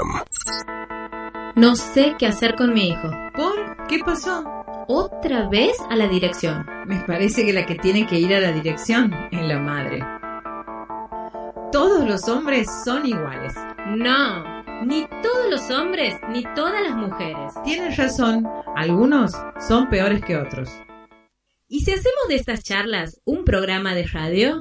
FM. No sé qué hacer con mi hijo. ¿Por? ¿Qué pasó? Otra vez a la dirección. Me parece que la que tiene que ir a la dirección es la madre. Todos los hombres son iguales. No, ni todos los hombres ni todas las mujeres. Tienes razón, algunos son peores que otros. ¿Y si hacemos de estas charlas un programa de radio?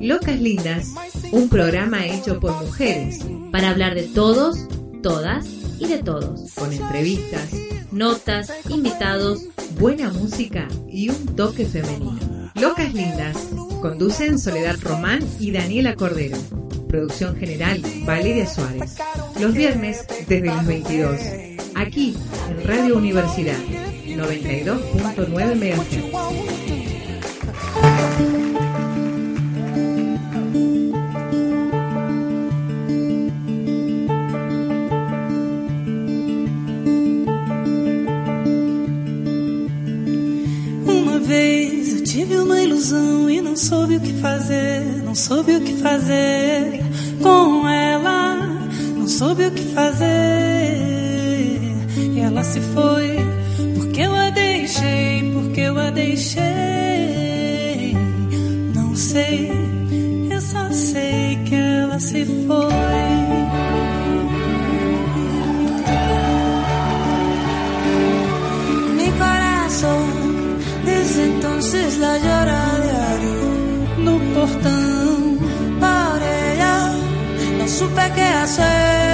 Locas Lindas, un programa hecho por mujeres. Para hablar de todos, todas y de todos. Con entrevistas, notas, invitados, buena música y un toque femenino. Locas Lindas, conducen Soledad Román y Daniela Cordero. Producción general, Valeria Suárez. Los viernes desde las 22. Aquí, en Radio Universidad, 92.9 MHz. Tive uma ilusão e não soube o que fazer, não soube o que fazer com ela, não soube o que fazer. E ela se foi, porque eu a deixei, porque eu a deixei. Não sei, eu só sei que ela se foi. Portão por ella no supe qué hacer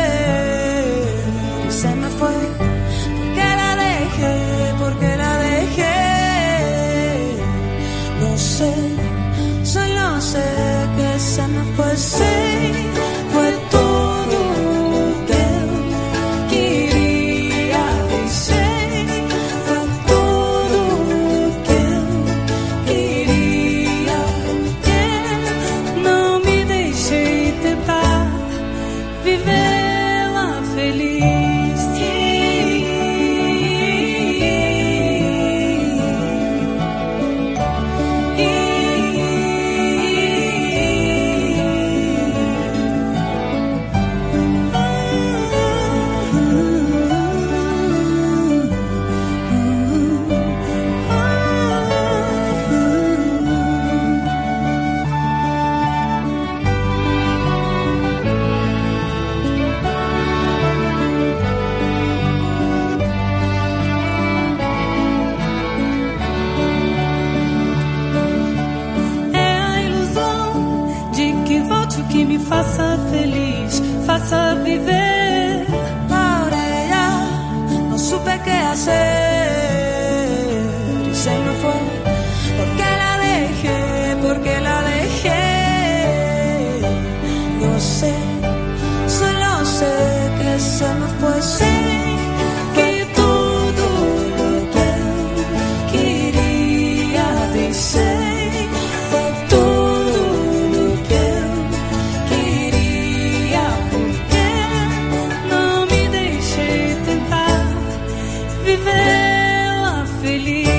feliz.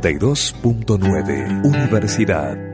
92.9 Universidad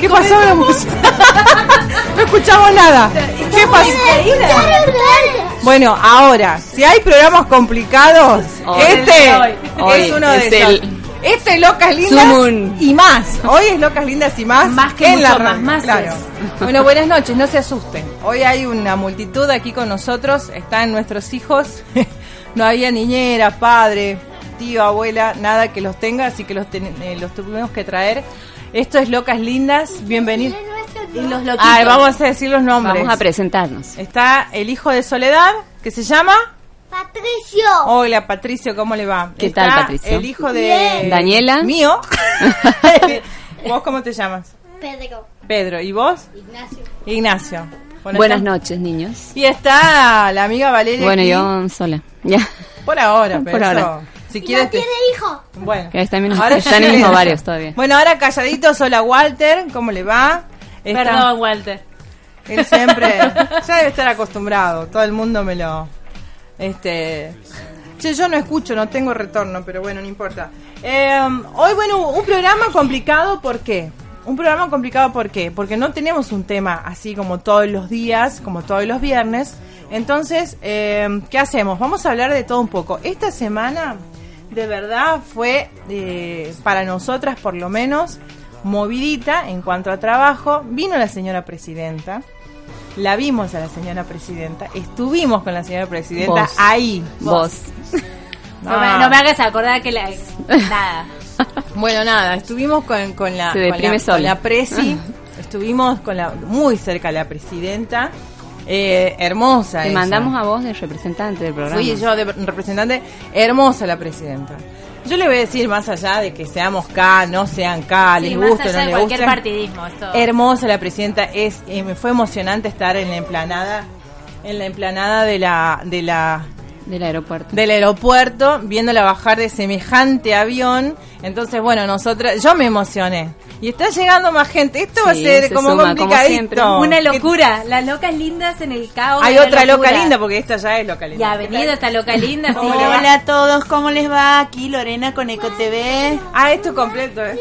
¿Qué pasó la música? no escuchamos nada. ¿Qué pasó? Bueno, ahora, si hay programas complicados, Hoy. este Hoy. Es uno de es esos. el- Este es Locas Lindas Sumun. y más. Hoy es Locas Lindas y más. Más que en la más, más Claro. Bueno, buenas noches, no se asusten. Hoy hay una multitud aquí con nosotros. Están nuestros hijos. no había niñera, padre, tío, abuela, nada que los tenga, así que los, ten- eh, los tuvimos que traer. Esto es Locas Lindas. Bienvenidos. Y los loquitos. Vamos a decir los nombres. Vamos a presentarnos. Está el hijo de Soledad, que se llama. Patricio. Hola, Patricio, ¿cómo le va? ¿Qué Está tal, Patricio? El hijo de. Bien. Daniela. Mío. ¿Vos cómo te llamas? Pedro. Pedro. ¿Y vos? Ignacio. Ignacio. Bueno, Buenas está- noches, niños. Y está la amiga Valeria. Bueno, aquí. yo sola. Ya. Por ahora, pero Por eso, ahora. Si Y quieres. no te- tiene hijo. Bueno. Que están en- Ahora están ovarios todavía. Bueno, ahora calladitos, hola Walter, ¿cómo le va? Está- Perdón, Walter. Él siempre ya debe estar acostumbrado, todo el mundo me lo este che, yo no escucho, no tengo retorno, pero bueno, no importa. Eh, hoy bueno, un programa complicado, ¿por qué? Un programa complicado ¿por qué? Porque no tenemos un tema así como todos los días, como todos los viernes. Entonces, eh, ¿qué hacemos? Vamos a hablar de todo un poco. Esta semana, de verdad, fue eh, para nosotras por lo menos movidita en cuanto a trabajo. Vino la señora presidenta. La vimos a la señora presidenta, estuvimos con la señora presidenta Vos. ahí. Vos. No, me, no me hagas acordar que la. Nada. Bueno, nada, estuvimos con, con la, Se con la, con la presi, estuvimos con la muy cerca de la presidenta, eh, hermosa. Te ella. mandamos a vos de representante del programa. Fui yo de representante, hermosa la presidenta. Yo le voy a decir más allá de que seamos K, no sean K, Sí, les guste o no les guste. partidismo. Esto. Hermosa la presidenta, es eh, me fue emocionante estar en la emplanada, en la emplanada de la de la Del aeropuerto. del aeropuerto, viéndola bajar de semejante avión. Entonces, bueno, nosotras, yo me emocioné. Y está llegando más gente. Esto va a ser se como suma, como complicadito. siempre. Una locura. Las locas lindas en el caos. Hay de la otra loca linda, porque esta ya es loca linda. Ya ha venido esta loca linda. sí. Hola a todos, ¿cómo les va? Aquí Lorena con Eco TV. Ah, esto es completo, ¿eh?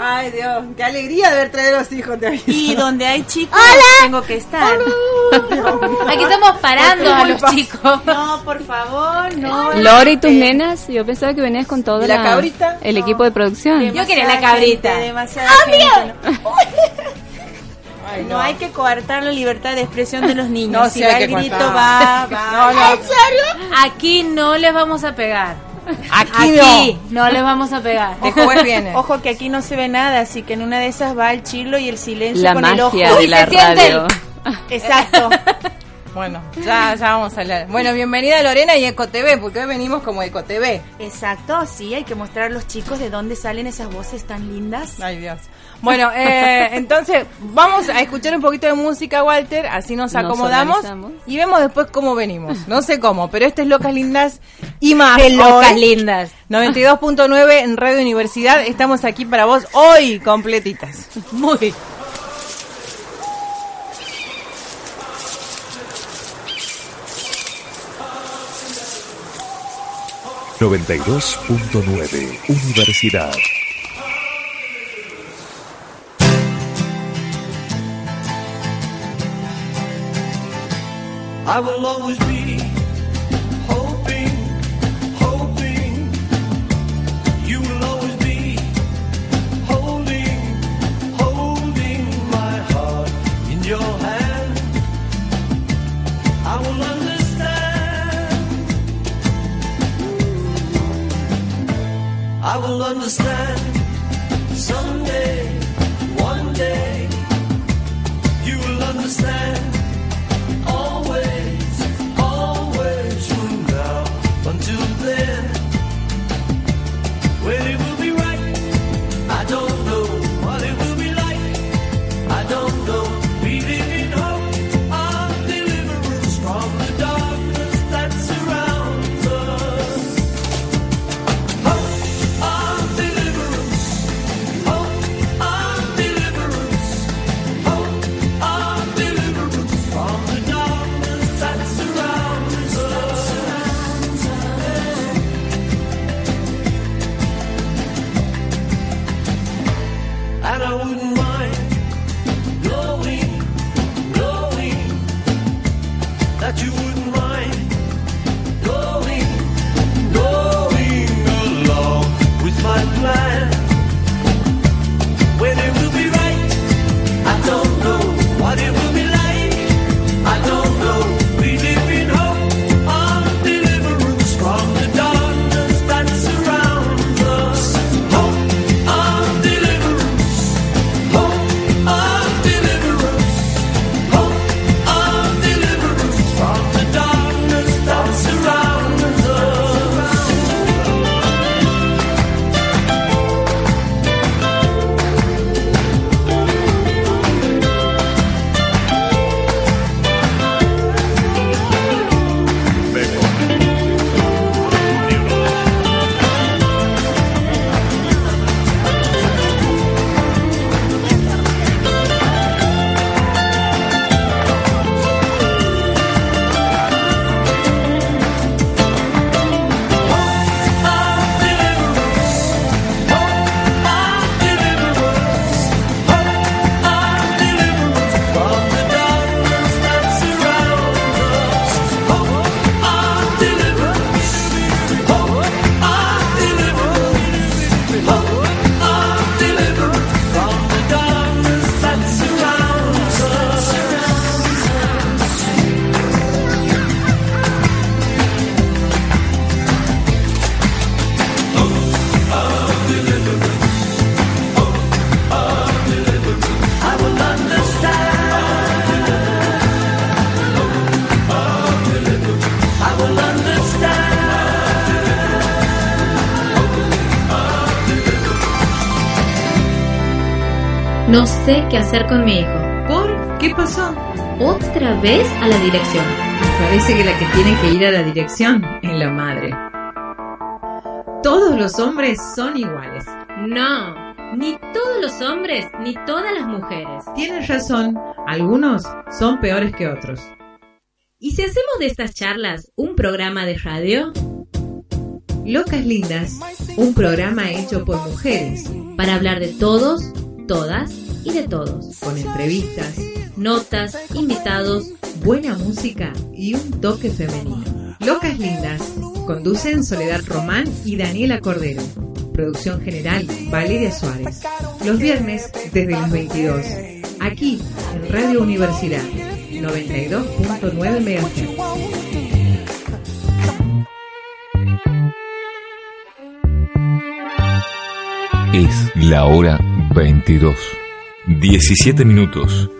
Ay, Dios, qué alegría de haber traído a los hijos. Aviso. Y donde hay chicos, tengo que estar. Aquí estamos parando a los chicos. No, por favor, no. Lore y tus nenas, yo pensaba que venías con todo ¿Y la cabrita? el equipo de producción. Yo quería la cabrita. gente, demasiada gente, no. Ay, No hay que coartar la libertad de expresión de los niños. No, si sí hay va que el grito, coartar. va, va. No, no, Aquí no les vamos a pegar. aquí, Aquí no les vamos a pegar. Después viene. Ojo que aquí no se ve nada, así que en una de esas va el chilo y el silencio La con el ojo. de la radio. Exacto. Bueno, ya, ya vamos a hablar. Bueno, bienvenida Lorena y Eco TV, porque hoy venimos como Eco TV. Exacto, sí, hay que mostrar a los chicos de dónde salen esas voces tan lindas. Ay, Dios. Bueno, eh, entonces vamos a escuchar un poquito de música, Walter, así nos acomodamos y vemos después cómo venimos. No sé cómo, pero este es Locas Lindas y más. Qué locas Hoy, lindas. 92.9 en Radio Universidad. Estamos aquí para vos hoy completitas. Muy. Noventa y dos punto nueve, Universidad. qué hacer con mi hijo. ¿Por? ¿Qué pasó? Otra vez a la dirección. Parece que la que tiene que ir a la dirección es la madre. Todos los hombres son iguales. No, ni todos los hombres, ni todas las mujeres. Tienes razón, algunos son peores que otros. ¿Y si hacemos de estas charlas un programa de radio? Locas Lindas, un programa hecho por mujeres. Para hablar de todos, todas y de todos, con entrevistas, notas, invitados, buena música y un toque femenino. Locas Lindas, conducen Soledad Román y Daniela Cordero. Producción general, Valeria Suárez. Los viernes desde las 22, aquí en Radio Universidad, 92.9 MHz. Es la hora 22. 17 minutos.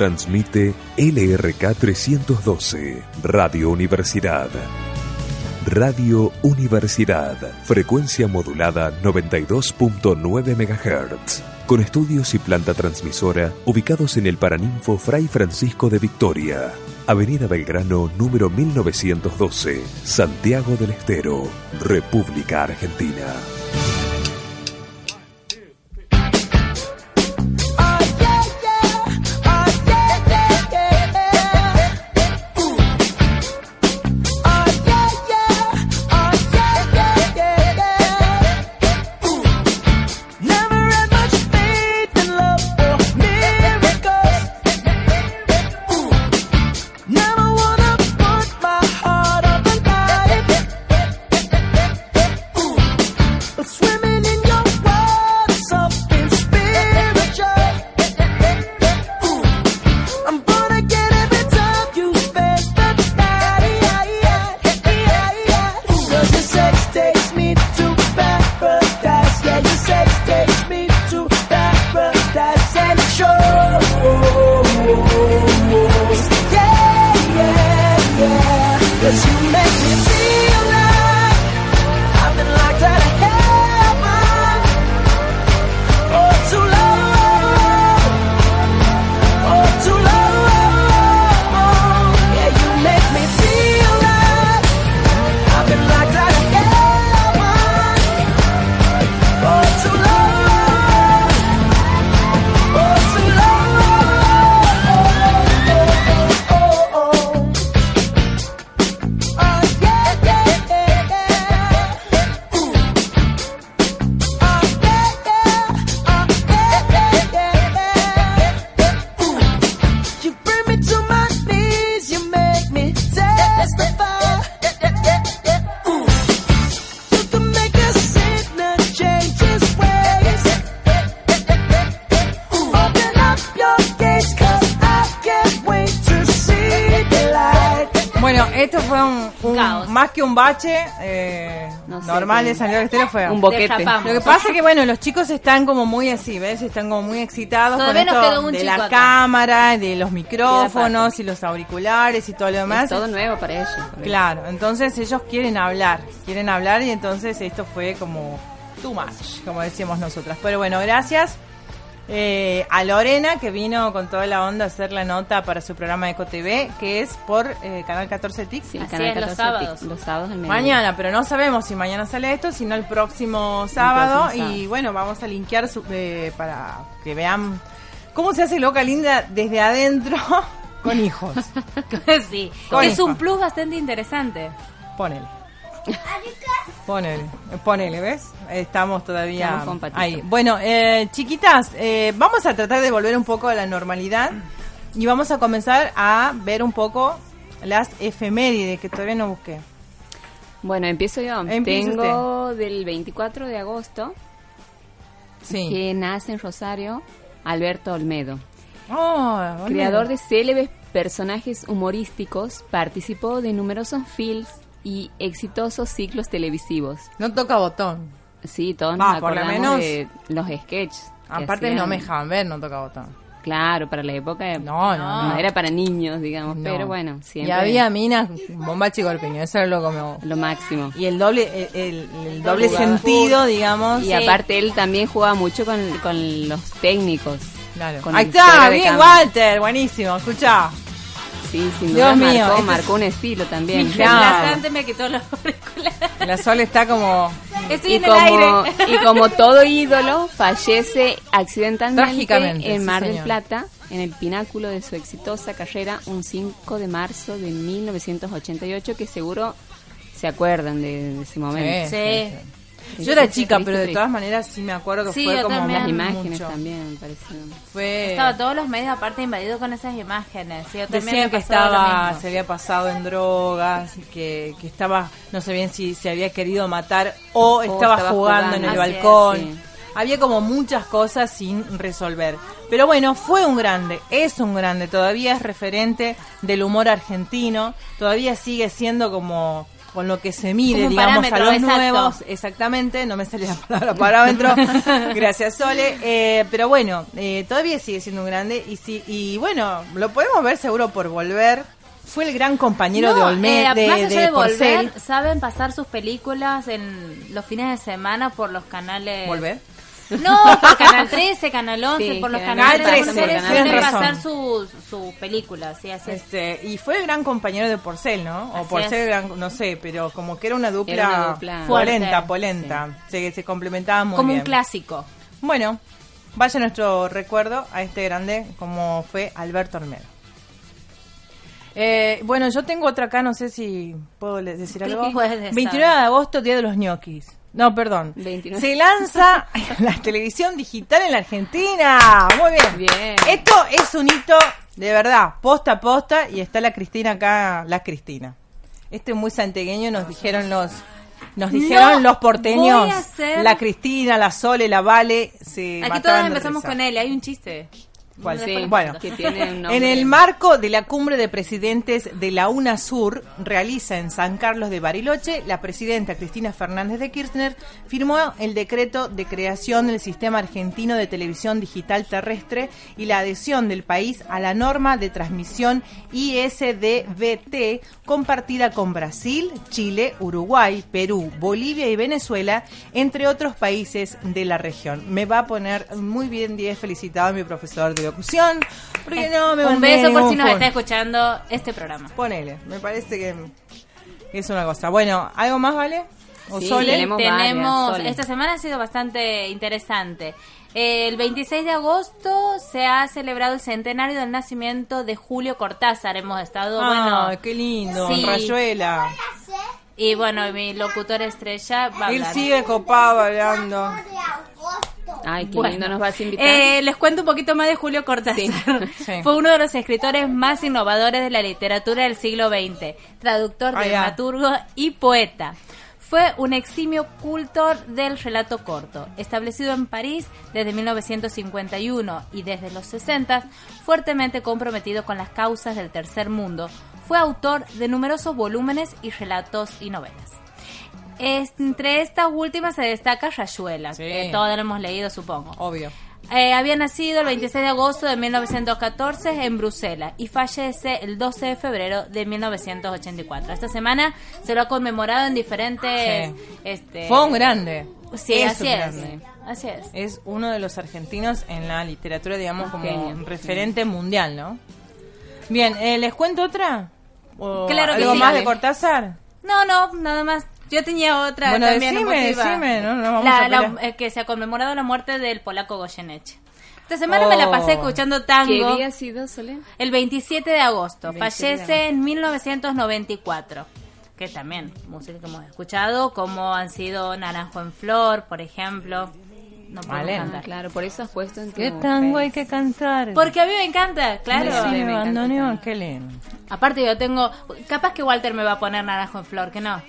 Transmite LRK 312, Radio Universidad. Radio Universidad, frecuencia modulada 92.9 MHz, con estudios y planta transmisora ubicados en el Paraninfo Fray Francisco de Victoria, Avenida Belgrano número 1912, Santiago del Estero, República Argentina. Eh, No sé, normal de del Estero fue Un boquete. Lo que pasa es que bueno, los chicos están como muy así, ¿ves? Están como muy excitados Todavía con nos esto quedó un de la acá. cámara, de los micrófonos y los auriculares y todo lo demás. Es todo nuevo para ellos. Claro, entonces ellos quieren hablar, quieren hablar y entonces esto fue como too much, como decíamos nosotras. Pero bueno, gracias eh, a Lorena que vino con toda la onda a hacer la nota para su programa de EcoTV, que es por eh, Canal 14 TIC. Sí, el Así canal es, los 14 sábados. Los sábados. Mañana, pero no sabemos si mañana sale esto, sino el próximo sábado. próximo sábado. Y bueno, vamos a linkear su- eh, para que vean cómo se hace loca linda desde adentro con hijos. sí, Con es hijo. un plus bastante interesante. Ponele. Ponele, ponele, ¿ves? Estamos todavía Estamos ahí. Bueno, eh, chiquitas, eh, vamos a tratar de volver un poco a la normalidad y vamos a comenzar a ver un poco las efemérides que todavía no busqué. Bueno, empiezo yo. Tengo del 24 de agosto Sí. que nace en Rosario Alberto Olmedo. Oh, Olmedo. Creador de célebres personajes humorísticos, participó de numerosos films y exitosos ciclos televisivos. No toca botón. Sí, todos Va, nos por lo menos- de los sketches. Aparte no me dejaban ver, no toca botón. Claro, para la época No, no, no. era para niños, digamos, No. pero bueno, Y siempre había minas, bomba golpeño, eso era lo como... lo máximo. Y el doble, el, el- el doble sentido, digamos. Y aparte él también jugaba mucho con, con los técnicos. Claro. con Ahí está, bien. Walter, buenísimo, escuchá. Sí, sin Dios duda mío, marcó, este es- marcó un estilo también. Mi Claro. me quitó los auriculares. La Sol está como... Estoy Y en el como, aire. y como todo ídolo, fallece accidentalmente Trágicamente, en sí, Mar del. Plata, en el pináculo de su exitosa carrera, un 5 de marzo de 1988, que seguro se acuerdan de, de ese momento. Sí. Yo era Sí, chica, pero de triste. todas maneras sí me acuerdo que Sí, fue yo como también. Las imágenes mucho. también me parecieron. Fue... Estaba todos los medios aparte invadidos con esas imágenes. Sí, yo también Decían que estaba, se había pasado en drogas, y que, que estaba, no sé bien si se había querido matar o estaba, estaba jugando, en el es, balcón. sí. Había como muchas cosas sin resolver. Pero bueno, fue un grande, es un grande, todavía es referente del humor argentino, todavía sigue siendo como con lo que se mide, digamos, a los exacto. nuevos. Exactamente, no me sale la palabra parámetro. Gracias, Sole. Eh, pero bueno, eh, todavía sigue siendo un grande y, sí, y bueno, lo podemos ver seguro por volver. Fue el gran compañero de Olmedo, eh, de, volver, saben pasar sus películas en los fines de semana por los canales. ¿Volver? No, por Canal 13, Canal 11, Sí, por los canales Canal suelen 13. pasar sus, sus películas, sí, así es. Este, y fue el gran compañero de Porcel, ¿no? O Así Porcel, gran- no sé, pero como que era una dupla, Era una dupla polenta, fuerte. polenta. Se, se complementaban muy Como bien. un clásico. Bueno, vaya nuestro recuerdo a este grande como fue Alberto Olmedo. Eh, bueno, yo tengo otra acá, no sé si puedo decir ¿Qué algo. puedes decir? 29 de agosto, Día de los ñoquis. No, perdón. 29. Se lanza la televisión digital en la Argentina. Muy bien. Bien. Esto es un hito de verdad, posta a posta, y está la Cristina acá, la Cristina. Este es muy santegueño, nos dijeron los nos dijeron No, los porteños, hacer- la Cristina, la Sole, la Vale, se Aquí de empezamos risa. con él, hay un chiste. ¿Cuál? Sí, bueno, que tiene un nombre. en el marco de la cumbre de presidentes de la UNASUR, realiza en San Carlos de Bariloche, la presidenta Cristina Fernández de Kirchner firmó el decreto de creación del Sistema Argentino de Televisión Digital Terrestre y la adhesión del país a la norma de transmisión ISDBT compartida con Brasil, Chile, Uruguay, Perú, Bolivia y Venezuela, entre otros países de la región. Me va a poner muy bien 10 felicitado a mi profesor de locución, porque no me un beso por si nos está escuchando este programa. Ponele, me parece que es una cosa. Bueno, ¿algo más vale? ¿O Sí, Sole? tenemos varias, Tenemos, Sole. esta semana ha sido bastante interesante. El 26 de agosto se ha celebrado el centenario del nacimiento de Julio Cortázar. Hemos estado, Ah, bueno, qué lindo, sí. Rayuela. y bueno, mi locutor estrella va a Él hablar. sigue copado hablando. Ay, qué Bueno, lindo nos vas a invitar. eh, les cuento un poquito más de Julio Cortázar. Sí. Sí. Fue uno de los escritores más innovadores de la literatura del siglo XX, traductor, ya. dramaturgo y poeta. Fue un eximio cultor del relato corto, establecido en París desde 1951 y desde los 60, fuertemente comprometido con las causas del tercer mundo. Fue autor de numerosos volúmenes y relatos y novelas. Entre estas últimas se destaca Rayuela, Sí. que todos lo hemos leído, supongo. Obvio. Eh, había nacido el 26 de agosto de 1914 en Bruselas y fallece el 12 de febrero de 1984. Esta semana se lo ha conmemorado en diferentes... Sí. Este, Fue un grande. Sí, Es así un es. grande. Así es. Es uno de los argentinos en la literatura, digamos, como referente mundial, ¿no? Bien, eh, ¿les cuento otra? ¿O Claro que ¿Algo sí. más de Cortázar? No, no, nada más. Yo tenía otra Bueno, también decime, emotiva. decime, no nos vamos La- a la- eh, que se ha conmemorado la muerte del polaco Goyeneche. Esta semana me la pasé Oh. escuchando ¿Qué tango. día ha sido, Solé? El 27 de agosto. 27 de Fallece en 1994. Que también, música que hemos escuchado, como han sido Naranjo en Flor, por ejemplo. No Vale. Cantar. claro, por eso has puesto en tu... ¿Qué tango hay que cantar? Porque a mí me encanta, claro. Sí, me me también. qué lindo. Aparte yo tengo... Capaz que Walter me va a poner Naranjo en Flor, que no.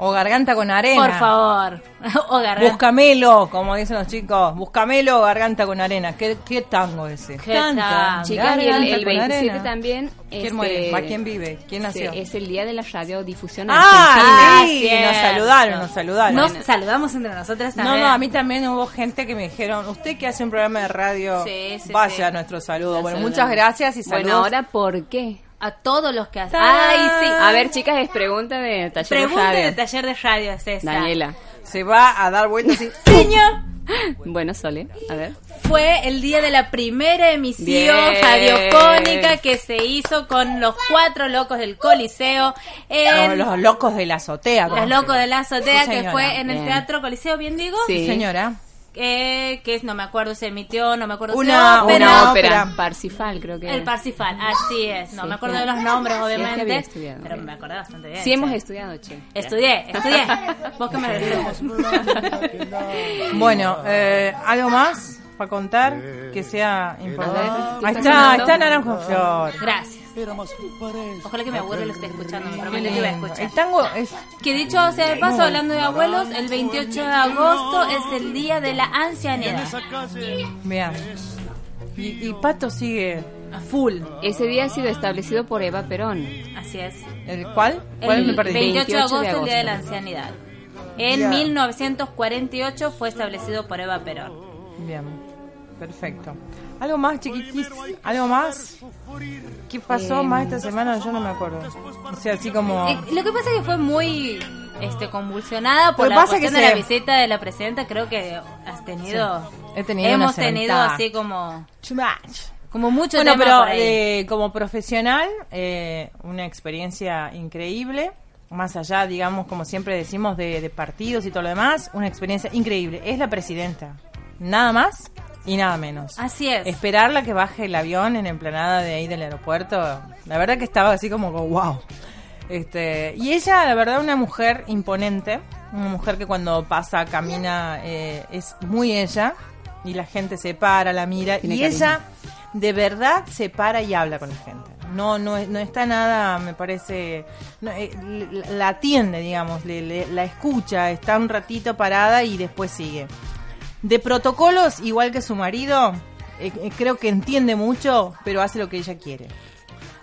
O garganta con arena. Por favor. o garganta. Búscamelo, como dicen los chicos. Búscamelo, garganta con arena. ¿Qué, qué tango ese? Qué Canta. Chicas, y el, garganta el con 27 arena. también... ¿Quién este, muere? ¿Va quién vive? ¿Quién nació? es el día de la radiodifusión Ah, sí, nos saludaron, nos saludaron. Nos saludamos entre nosotras No, también. no, a mí también hubo gente que me dijeron, usted que hace un programa de radio, Sí, sí, vaya sí. a nuestro saludo. Bueno, saludamos. muchas gracias y saludos. Bueno, ahora, ¿por qué? A todos los que hacen... Ay, sí. A ver, chicas, es pregunta de taller Pregunta de radio. de taller de radio es esa. Daniela. Se va a dar vueltas y... Señor, Bueno, Sole, a ver. fue el día de la primera emisión Bien. radiofónica que se hizo con los cuatro locos del Coliseo. En Los, los locos de la azotea. Los locos de la azotea, Sí, que fue en el Bien. Teatro Coliseo, ¿bien digo? Sí. Señora. Eh, que es, no me acuerdo, se emitió, no me acuerdo Una- qué Pero- Una ópera. ópera. Parsifal, creo que El Parsifal, así es. No Sí, me acuerdo de los nombres, Sí, es que obviamente. había estudiado. pero me acordé bastante bien. Sí, hemos estudiado, che. Estudié, estudié. Vos que me. Bueno, eh, ¿algo más para contar que sea importante? ¿qué Ahí está está, Naranjo Flor. Gracias. Ojalá que mi abuelo lo esté escuchando, me prometo que iba a escuchar. El tango es... Que dicho sea de paso, hablando de abuelos, el 28 de agosto es el día de la ancianidad. Vean. Y, y Pato sigue A full. Ese día ha sido establecido por Eva Perón. Así es. ¿El cuál? ¿Cuál me El perdí? 28 de 28 de agosto, el Día de la agosto. Ancianidad. En Ya. 1948 fue establecido por Eva Perón. Bien, perfecto. ¿Algo más, chiquitis? ¿Algo más? ¿Qué pasó Eh, más esta semana? Yo no me acuerdo. O sea, así como... Eh, lo que pasa es que fue muy este, convulsionada por la pasa que de se- la visita de la presidenta. Creo que has tenido... He tenido hemos tenido así como... Too much. Como mucho Bueno, tema pero por ahí. eh, como profesional, eh, una experiencia increíble. Más allá, digamos, como siempre decimos, de, de partidos y todo lo demás, una experiencia increíble. Es la presidenta. Nada más y nada menos. Así es. Esperarla que baje el avión en emplanada de ahí del aeropuerto, la verdad que estaba así como, wow. Este, y ella, la verdad, una mujer imponente, una mujer que cuando pasa, camina, eh, es muy ella, y la gente se para, la mira, Tiene y ella de verdad se para y habla con la gente. No, no, no está nada, me parece, no, eh, la la atiende, digamos, le- le- la escucha, está un ratito parada y después sigue. De protocolos, igual que su marido, eh, eh, creo que entiende mucho, pero hace lo que ella quiere.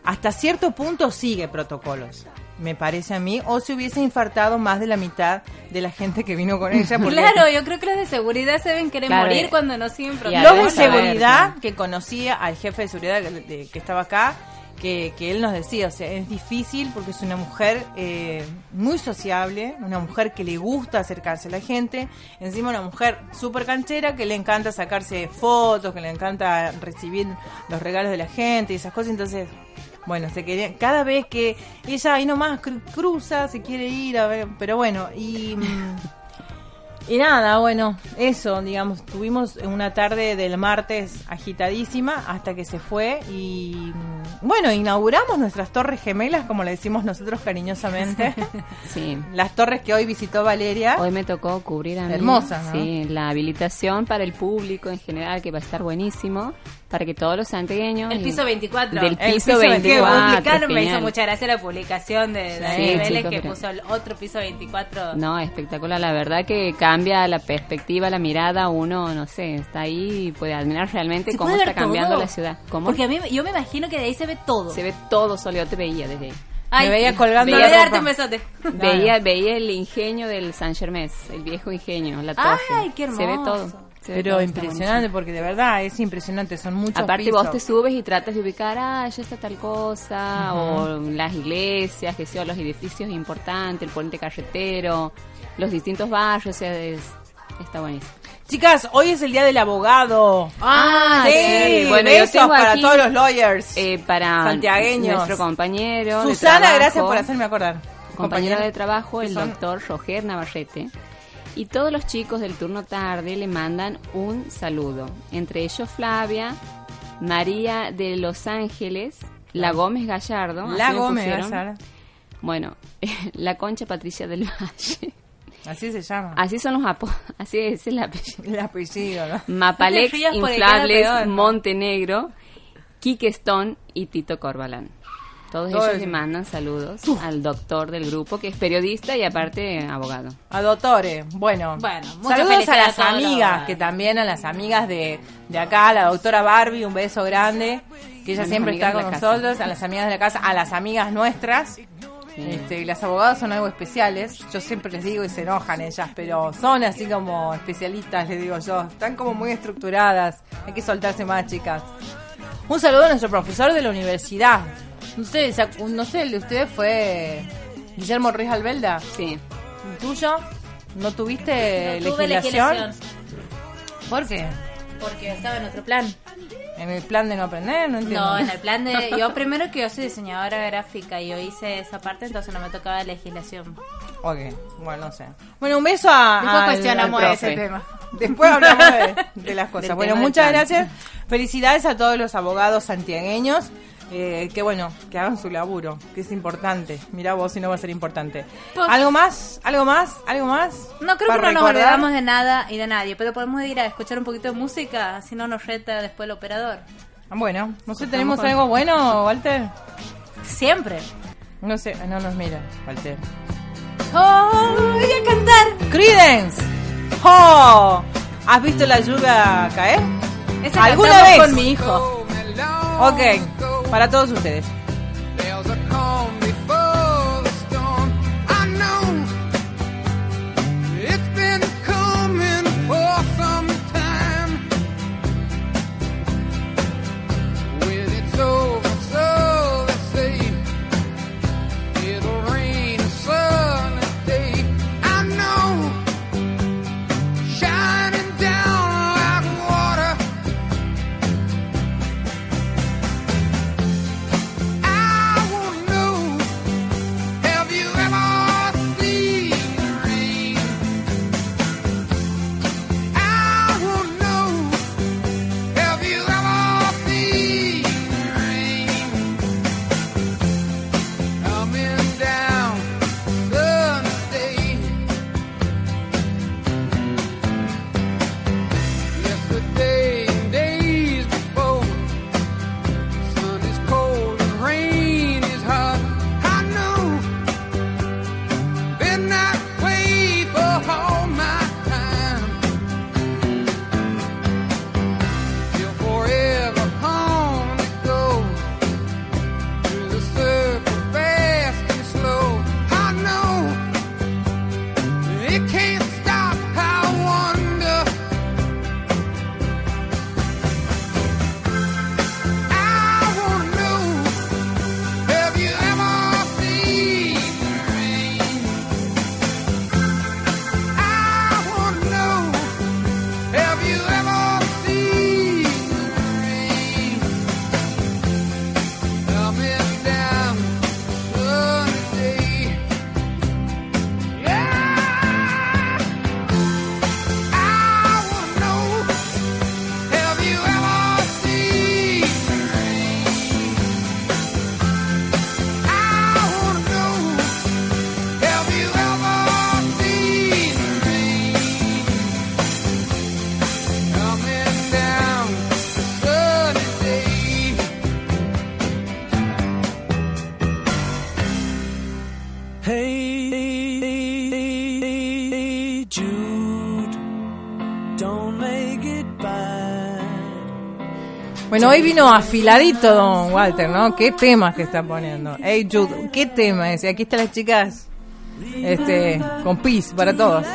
Hasta cierto punto sigue protocolos, me parece a mí, o se hubiese infartado más de la mitad de la gente que vino con ella. porque- Claro, yo creo que los de seguridad se ven querer Claro, morir cuando no siguen y Los protocolos. de seguridad que conocía al jefe de seguridad que, de- que estaba acá, que, que él nos decía, o sea, es difícil porque es una mujer eh, muy sociable, una mujer que le gusta acercarse a la gente, encima una mujer súper canchera que le encanta sacarse fotos, que le encanta recibir los regalos de la gente y esas cosas, entonces... Bueno, se quería, cada vez que ella ahí nomás cru- cruza, se quiere ir a ver, pero bueno, y mm, y nada, bueno, eso, digamos, tuvimos una tarde del martes agitadísima hasta que se fue y mm, bueno, inauguramos nuestras torres gemelas, como le decimos nosotros cariñosamente. Sí. Las torres que hoy visitó Valeria. Hoy me tocó cubrir a mí. Hermosa, ¿no? Sí, la habilitación para el público en general, que va a estar buenísimo, para que todos los santiagueños... El piso 24. Del El piso piso 24. que publicaron, me hizo mucha gracia la publicación de Sí, Daniel Vélez chicos, que pero- puso el otro piso 24. No, espectacular. La verdad que cambia la perspectiva, la mirada. Uno, no sé, está ahí y puede admirar realmente ¿Se cómo puede está ver cambiando todo? la ciudad. ¿Cómo? Porque a mí, yo me imagino que de ahí se ve todo. se ve todo solo. Yo te veía desde ahí. Ay, Me veía colgando me la voy a darte un besote. Veía, veía el ingenio del San Germés, el viejo ingenio, la torre. Ay, qué Se ve hermoso. todo. Se Pero impresionante, porque de verdad es impresionante, son muchos Aparte pisos. vos te subes y tratas de ubicar, ah, ya está tal cosa, o las iglesias, que sea, los edificios importantes, el puente carretero, los distintos barrios, o sea, es- está buenísimo. Chicas, hoy es el día del abogado. Ah, sí, Bueno, yo besos tengo para aquí, todos los lawyers. eh, para Santiagueños. nuestro compañero de Susana, trabajo, gracias por hacerme acordar. compañero de trabajo, el son- doctor Roger Navarrete. Y todos los chicos del turno tarde le mandan un saludo. Entre ellos Flavia, María de Los Ángeles, La Gómez Gallardo. La Gómez. Gallardo. Bueno, la Concha Patricia del Valle. Así se llama. Así son los apodos, así es el apellido. El Inflables, queda peor, ¿no? Montenegro, Quique Stone y Tito Corbalán. Todos Todo ellos eso. le mandan saludos al doctor del grupo, que es periodista y aparte abogado. A Dottore, bueno. Saludos a las a todos los amigas, que también a las amigas de, de acá, la doctora Barbie, un beso grande, que ella siempre está con casa. nosotros, a las amigas de la casa, a las amigas nuestras. Este, y las abogadas son algo especiales, yo siempre les digo y se enojan ellas, pero son así como especialistas, les digo yo, están como muy estructuradas, hay que soltarse más chicas. Un saludo a nuestro profesor de la universidad. No sé, ¿se acu- no sé, el de ustedes fue Guillermo Ruiz Albelda. Sí. ¿El tuyo? ¿No tuviste No tuve legislación? legislación ¿Por qué? porque estaba en otro plan. ¿En el plan de no aprender? No entiendo. No, en el plan de... Yo primero que yo soy diseñadora gráfica y yo hice esa parte, entonces no me tocaba legislación. Ok, bueno, no sé. Bueno, un beso a. Después al- cuestionamos al ese tema. Después hablamos de, de las cosas. Del Bueno, muchas gracias. Felicidades a todos los abogados santiagueños. Eh, que bueno, que hagan su laburo, que es importante. Mira vos si no va a ser importante. Pues- ¿Algo más? ¿Algo más? ¿Algo más? No creo que no nos olvidamos de nada y de nadie, pero podemos ir a escuchar un poquito de música, si no nos reta después el operador. Bueno, no sé, ¿tenemos con- algo bueno, Walter? Siempre. No sé, no nos mira, Walter. ¡Oh, voy a cantar! Credence. ¡Oh! ¿Has visto la lluvia caer? Esa ¿Alguna vez? con mi hijo. Ok, para todos ustedes. Hoy vino afiladito Don Walter, ¿no? ¿Qué temas que está poniendo? Hey Jude, ¿qué tema es? Y aquí están las chicas este, con pis para todos.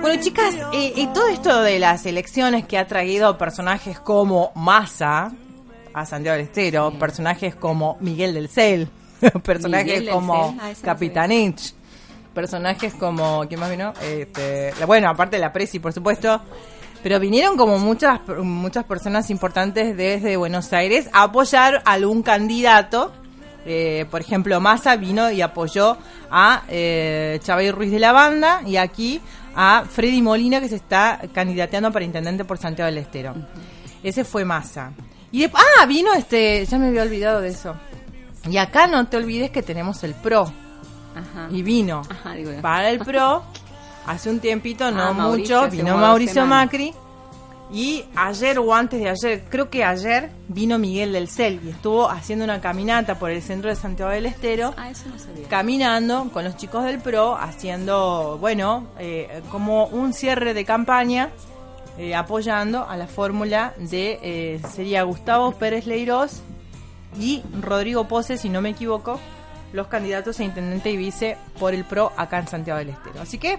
Bueno, chicas, eh, y todo esto de las elecciones que ha traído personajes como Massa a Santiago del Estero, personajes como Miguel del Cel, personajes Miguel como ah, Capitanich, personajes como, ¿quién más vino? Este, la- bueno, aparte de la Presi, por supuesto. Pero vinieron como muchas muchas personas importantes desde Buenos Aires a apoyar a algún candidato. Eh, por ejemplo, Massa vino y apoyó a eh, Chabay Ruiz de la Banda y aquí a Freddy Molina que se está candidateando para intendente por Santiago del Estero. Ese fue Massa. Y de- ah, vino este, ya me había olvidado de eso. Y acá no te olvides que tenemos el PRO. Ajá. Y vino Ajá, digo para el PRO hace un tiempito, no Ah, Mauricio, mucho, vino Mauricio semanas. Macri. Y ayer o antes de ayer, creo que ayer, vino Miguel del Cel y estuvo haciendo una caminata por el centro de Santiago del Estero, Ah, eso no sabía. caminando con los chicos del PRO, haciendo, bueno, eh, como un cierre de campaña, eh, apoyando a la fórmula de, eh, sería Gustavo Pérez Leirós y Rodrigo Pose, si no me equivoco, los candidatos a intendente y vice por el PRO acá en Santiago del Estero. Así que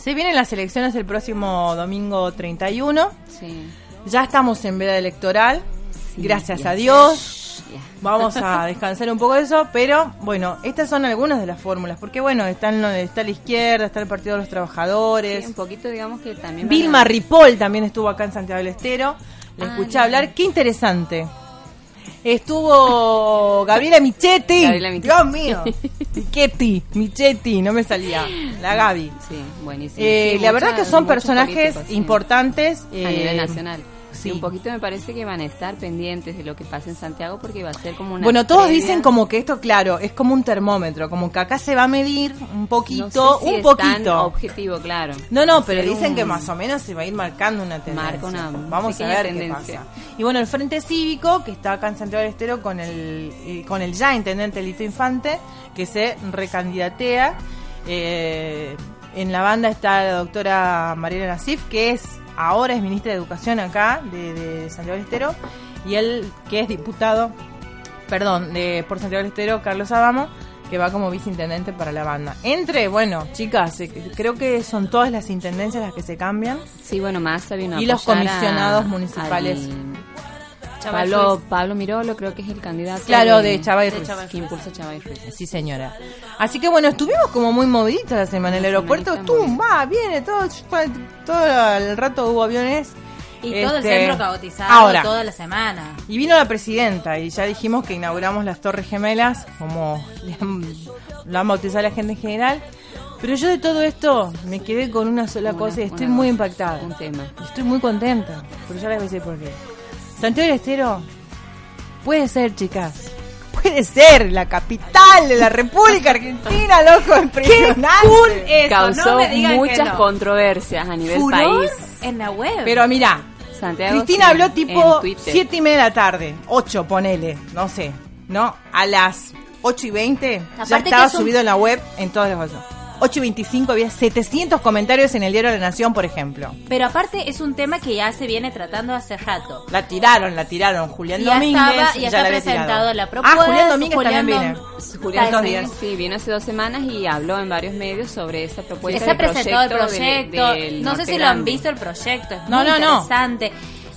se vienen las elecciones el próximo domingo 31. Sí. Ya estamos en veda electoral. Sí, Gracias a Dios. Vamos a descansar un poco de eso, pero bueno, estas son algunas de las fórmulas, porque bueno, están, está la izquierda, está el Partido de los Trabajadores, Sí, un poquito, digamos que también. Vilma a- Ripoll también estuvo acá en Santiago del Estero. Le Ah, escuché hablar. Qué interesante. Estuvo Gabriela Michetti. Gabriela Michetti. Dios mío. Michetti, Michetti, no me salía. La Gaby. Sí, buenísimo. Eh, Sí, la verdad que son personajes sí. importantes. a eh, nivel nacional. Sí. Y un poquito me parece que van a estar pendientes de lo que pasa en Santiago porque va a ser como una. Bueno, todos previa. dicen como que esto, claro, es como un termómetro, como que acá se va a medir un poquito, No sé si un es tan poquito. objetivo, claro. No, no, pero dicen un- que más o menos se va a ir marcando una tendencia. Marca una Vamos a ver tendencia. qué pasa. Y bueno, el Frente Cívico, que está acá en Santiago del Estero con el, eh, con el ya intendente Lito Infante, que se recandidatea. Eh, en la banda está la doctora Mariela Nasif, que es ahora es ministra de Educación acá, de, de Santiago del Estero, y él, que es diputado, perdón, de, por Santiago del Estero, Carlos Adamo, que va como viceintendente para la banda. Entre, bueno, chicas, eh, creo que son todas las intendencias las que se cambian. Sí, bueno, Massa vino a Y los a- comisionados municipales. al- Pablo, Pablo Mirolo creo que es el candidato. Claro, de Chavay Ruiz. Que impulsa Chavay Ruiz. Sí, señora. Así que bueno, estuvimos como muy moviditos la semana. En el aeropuerto, tum, va, viene, todo, todo el rato hubo aviones. Y todo el Este, centro caotizado Ahora, toda la semana. y vino la presidenta y ya dijimos que inauguramos las Torres Gemelas, como le han- lo han bautizado la gente en general. Pero yo de todo esto me quedé con una sola Una- cosa y estoy muy cosa, impactada. Un tema. Estoy muy contenta, pero ya les voy a decir por qué. Santiago del Estero puede ser, chicas. Puede ser la capital de la República Argentina, loco, impresionante. Causó me digan que muchas no. controversias a nivel Furor país. en la web. Pero mira, Santiago Cristina sí, habló tipo siete y media de la tarde, 8 ponele, no sé, ¿no? A las 8 y 20 ya Aparte estaba es un- subido en la web en todos los cosas. 8 y 25 había 700 comentarios en el diario de la Nación, por ejemplo. Pero aparte es un tema que ya se viene tratando hace rato. La tiraron, la tiraron. Julián Ya Domínguez estaba- ya ya está la presentado tirado. la propuesta, Ah, Julián Domínguez Julián también Dom- viene. Julián Domínguez, sí, vino hace dos semanas y habló en varios medios sobre esa propuesta. Se ha presentado el proyecto del no sé si lo han visto el proyecto. Es No, muy no, no.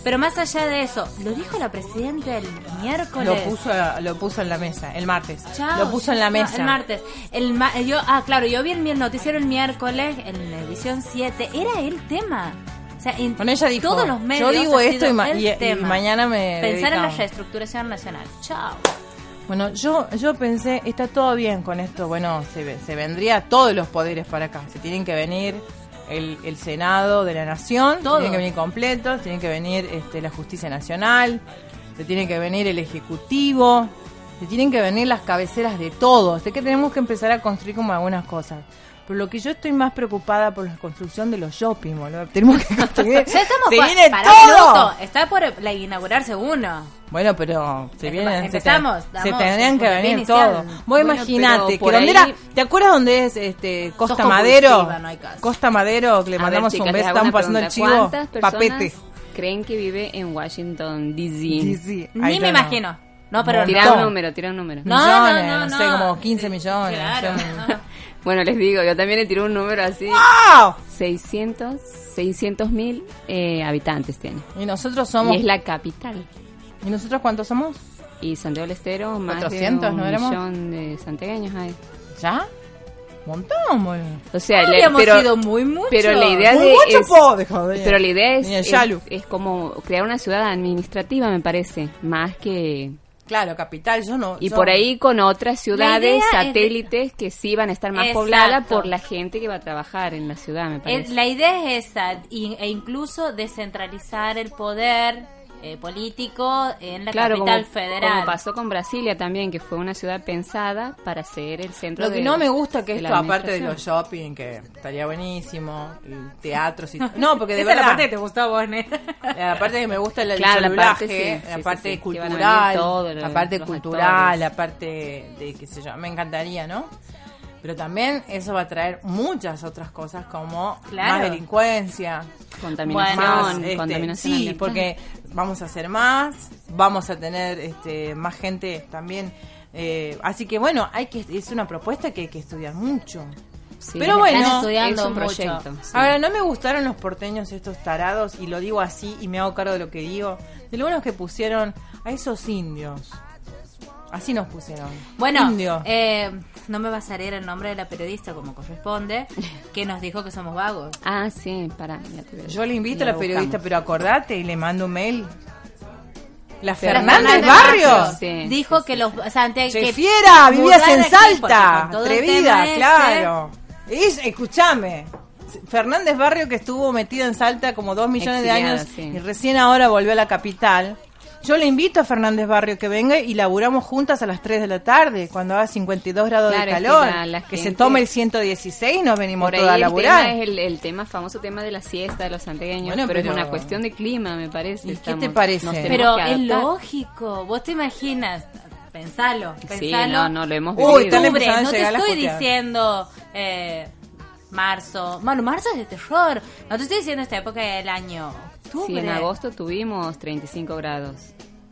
Pero más allá de eso, lo dijo la presidenta el miércoles. Lo puso, lo puso en la mesa, el martes. Chao. Lo puso en la No, mesa. el martes. El ma- yo, ah, claro, yo vi el, el noticiero el miércoles en la edición 7. Era el tema. O sea, en Bueno, ella dijo, todos los medios yo digo esto y, ma- y- y mañana me Pensar en la reestructuración nacional. Chao. Bueno, yo, yo pensé, está todo bien con esto. Bueno, se, se vendría todos los poderes para acá. Se tienen que venir el, el Senado de la Nación, Todo. tienen que venir completos, tienen que venir este, la Justicia Nacional, se tiene que venir el Ejecutivo, se tienen que venir las cabeceras de todos. Sé que tenemos que empezar a construir como algunas cosas. Pero lo que yo estoy más preocupada por la construcción de los shopping, boludo. Tenemos que construir. Ya estamos se viene pará todo. un minuto. Está por la inaugurarse uno. Bueno, pero se Es- vienen, se, empezamos, se damos tendrían el que venir inicial. todos. Vos Bueno, imaginate que ahí- era, ¿te acuerdas dónde es este Costa Madero? no hay caso. Costa Madero, que le A mandamos ver, un chicas, beso, les hago estamos pasando el chivo, ¿Cuántas personas papete. creen que vive en Washington, D.C.? Ni me imagino. No, pero Tira no. un número, tira un número. No, millones, no, no, no sé, como 15 millones. Claro, no. Bueno, les digo, yo también le tiré un número así. ¡Wow! 600, 600 mil eh, habitantes tiene. Y nosotros somos. Y es la capital. ¿Y nosotros cuántos somos? Y Santiago del Estero, más 400, de un ¿no éramos? millón de santiagueños hay. ¿Ya? Montón, boludo. O sea, le- pero, sido muy mucho. pero la idea Muy de mucho, es- po, de pero la idea es, es como crear una ciudad administrativa, me parece, más que Claro, capital, yo no. y yo- por ahí con otras ciudades idea es- satélites que sí van a estar más Exacto. pobladas por la gente que va a trabajar en la ciudad, me Es- parece. la idea es esa, e incluso descentralizar el poder eh, político en la Claro, capital como, federal. como pasó con Brasilia también, que fue una ciudad pensada para ser el centro Lo que de no me gusta que esto, aparte de los shopping, que estaría buenísimo, el teatro, sí. no, porque de Esa es la verdad, parte que te gustó a vos, Nena. la parte que me gusta el Claro, la parte, sí, la sí, parte sí, sí, que van a cultural, la parte cultural, actores. la parte de qué sé yo, me encantaría, ¿no? Pero también eso va a traer muchas otras cosas como Claro. más delincuencia, Contaminación, más, este, contaminación sí, porque vamos a hacer más, vamos a tener este más gente también. eh, así que bueno, hay que es una propuesta que hay que estudiar mucho. Sí, Pero están bueno, estudiando es un proyecto. sí. Ahora, no me gustaron los porteños estos tarados, y lo digo así y me hago cargo de lo que digo, de lo buenos que pusieron a esos indios. Así nos pusieron. Bueno, Indio. eh, no me va a salir el nombre de la periodista como corresponde, que nos dijo que somos vagos. Ah, sí, para. Yo le invito a la periodista, pero acordate y le mando un mail. La Fernández Fernández Barrios. Sí, dijo sí, que los o sea, ante- Che, que fiera, vivías en Salta, atrevida, este, claro. Es, escúchame, Fernández Barrio que estuvo metido en Salta como dos millones de años sí. y recién ahora volvió a la capital. Yo le invito a Fernández Barrio que venga y laburamos juntas a las 3 de la tarde, cuando haga 52 grados Claro, de es que calor. la- la que se tome el 116 y nos venimos Por todos a ahí el laburar. tema es el, el tema, famoso tema de la siesta de los santiagueños, Bueno, pero, pero- es una cuestión de clima, me parece. ¿Y qué te parece? Pero es lógico, vos te imaginas, pensalo, Sí, pensalo. no, no, lo hemos Uy, vivido. están Octubre, no te estoy diciendo eh, marzo. Bueno, marzo es de terror. No te estoy diciendo esta época del año. Octubre. Sí, en agosto tuvimos 35 grados.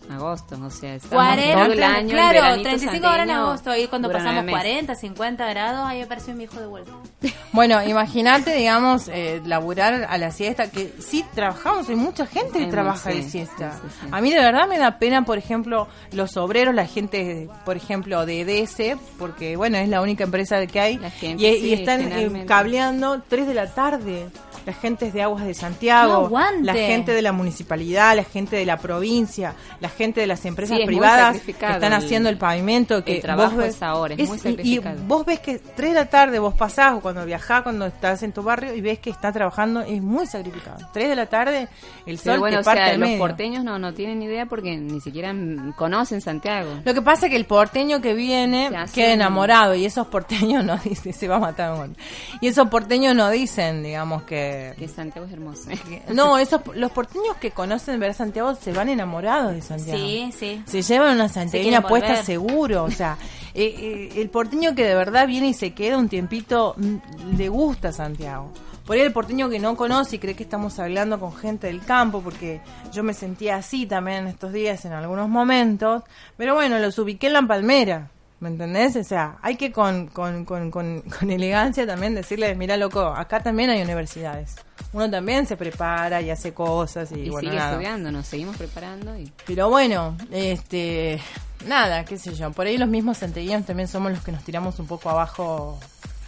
Agosto, o sea, estamos 40, todo el año. claro, veranito 35 grados en agosto. Y cuando pasamos nueve meses. 40, 50 grados, ahí apareció mi hijo de vuelta. Bueno, imagínate, digamos, eh, laburar a la siesta, que sí trabajamos, hay mucha gente que Hay trabaja de sí, siesta. sí, sí, sí. A mí de verdad me da pena, por ejemplo, los obreros, la gente, por ejemplo, de EDS, porque bueno, es la única empresa que hay, gente, y, están eh, cableando 3 de la tarde. La gente de Aguas de Santiago, No la gente de la municipalidad, la gente de la provincia, la gente de las empresas Sí, privadas que sacrificado están haciendo el pavimento. Que el trabajo vos ves- es ahora, es muy y- y, sacrificado. vos ves que 3 de la tarde vos pasás o cuando viajás, cuando estás en tu barrio y ves que está trabajando, es muy sacrificado. 3 de la tarde, el sol Pero bueno, te o parte sea, al los porteños no, no tienen idea porque ni siquiera conocen Santiago. Lo que pasa es que el porteño que viene queda un- enamorado y esos porteños no dicen, se va a matar. bueno. Y esos porteños no dicen, digamos que... Que Santiago es hermoso. No, esos los porteños que conocen ver Santiago se van enamorados de Santiago. Sí, sí. Se llevan una quieren puesta volver. seguro, o sea, eh, eh, el porteño que de verdad viene y se queda un tiempito, mm, le gusta Santiago. Por ahí el porteño que no conoce y cree que estamos hablando con gente del campo, porque yo me sentía así también en estos días en algunos momentos, pero bueno, los ubiqué en la palmera. ¿Me entendés? O sea, hay que con, con, con, con, con elegancia también decirles, mira loco, acá también hay universidades. Uno también se prepara y hace cosas y, Y bueno, sigue nada. estudiando, nos seguimos preparando y Pero bueno, este, nada, qué sé yo. Por ahí los mismos santiagueños también somos los que nos tiramos un poco abajo.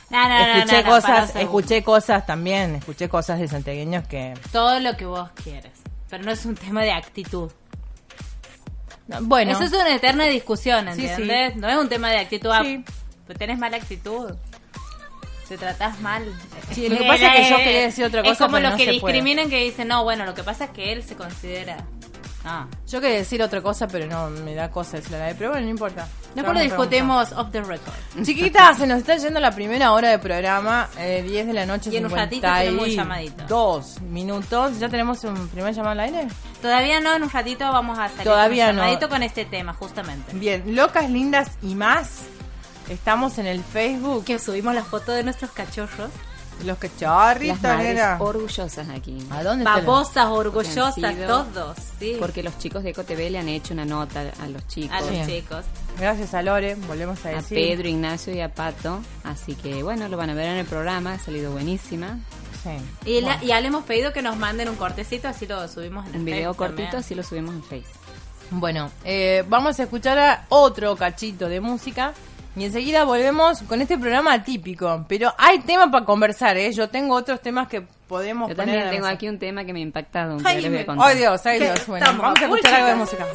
No, no, no, escuché no, no, para cosas, escuché cosas también, escuché cosas de santiagueños que, Todo lo que vos quieres. Pero no es un tema de actitud. Bueno, Eso es una eterna discusión, Sí, ¿entiendes? No es un tema de actitud. ah, Sí. Pero tenés mala actitud. Te tratás mal. Sí, lo que pasa es que yo quería decir otra Es cosa, como pero los no que puede. discriminan que dicen, no, bueno, lo que pasa es que él se considera... Ah. yo quería decir otra cosa, pero no me da cosa decirla pero bueno, no importa. Después lo discutimos off the record. preguntar. Chiquita, se nos está yendo la primera hora de programa, eh, 10 de la noche, Y en un ratito tenemos un llamadito. Dos minutos. ¿Ya tenemos un primer llamado al aire? Todavía no, en un ratito vamos a salir Todavía un no. llamadito con este tema, justamente. Bien, locas, lindas y más. Estamos en el Facebook. Que subimos la foto de nuestros cachorros. Los cachorritos, las madres nena. orgullosas aquí. ¿A dónde Babosas, orgullosas, sido- todos, sí. Porque los chicos de EcoTV le han hecho una nota a los chicos. a los Bien. chicos. Gracias a Lore, volvemos a a decir. Pedro, Ignacio y a Pato. Así que bueno, lo van a ver en el programa, ha salido buenísima. Sí. Y, la- ya le hemos pedido que nos manden un cortecito, así lo subimos en Un video Facebook cortito, también. así lo subimos en Face. Bueno, eh, vamos a escuchar a otro cachito de música y enseguida volvemos con este programa atípico. Pero hay tema para conversar, ¿eh? Yo tengo otros temas que podemos Yo poner también tengo aquí un tema que me ha impactado. Ay, me- Dios, ay. Dios. Bueno, vamos a escuchar algo de música.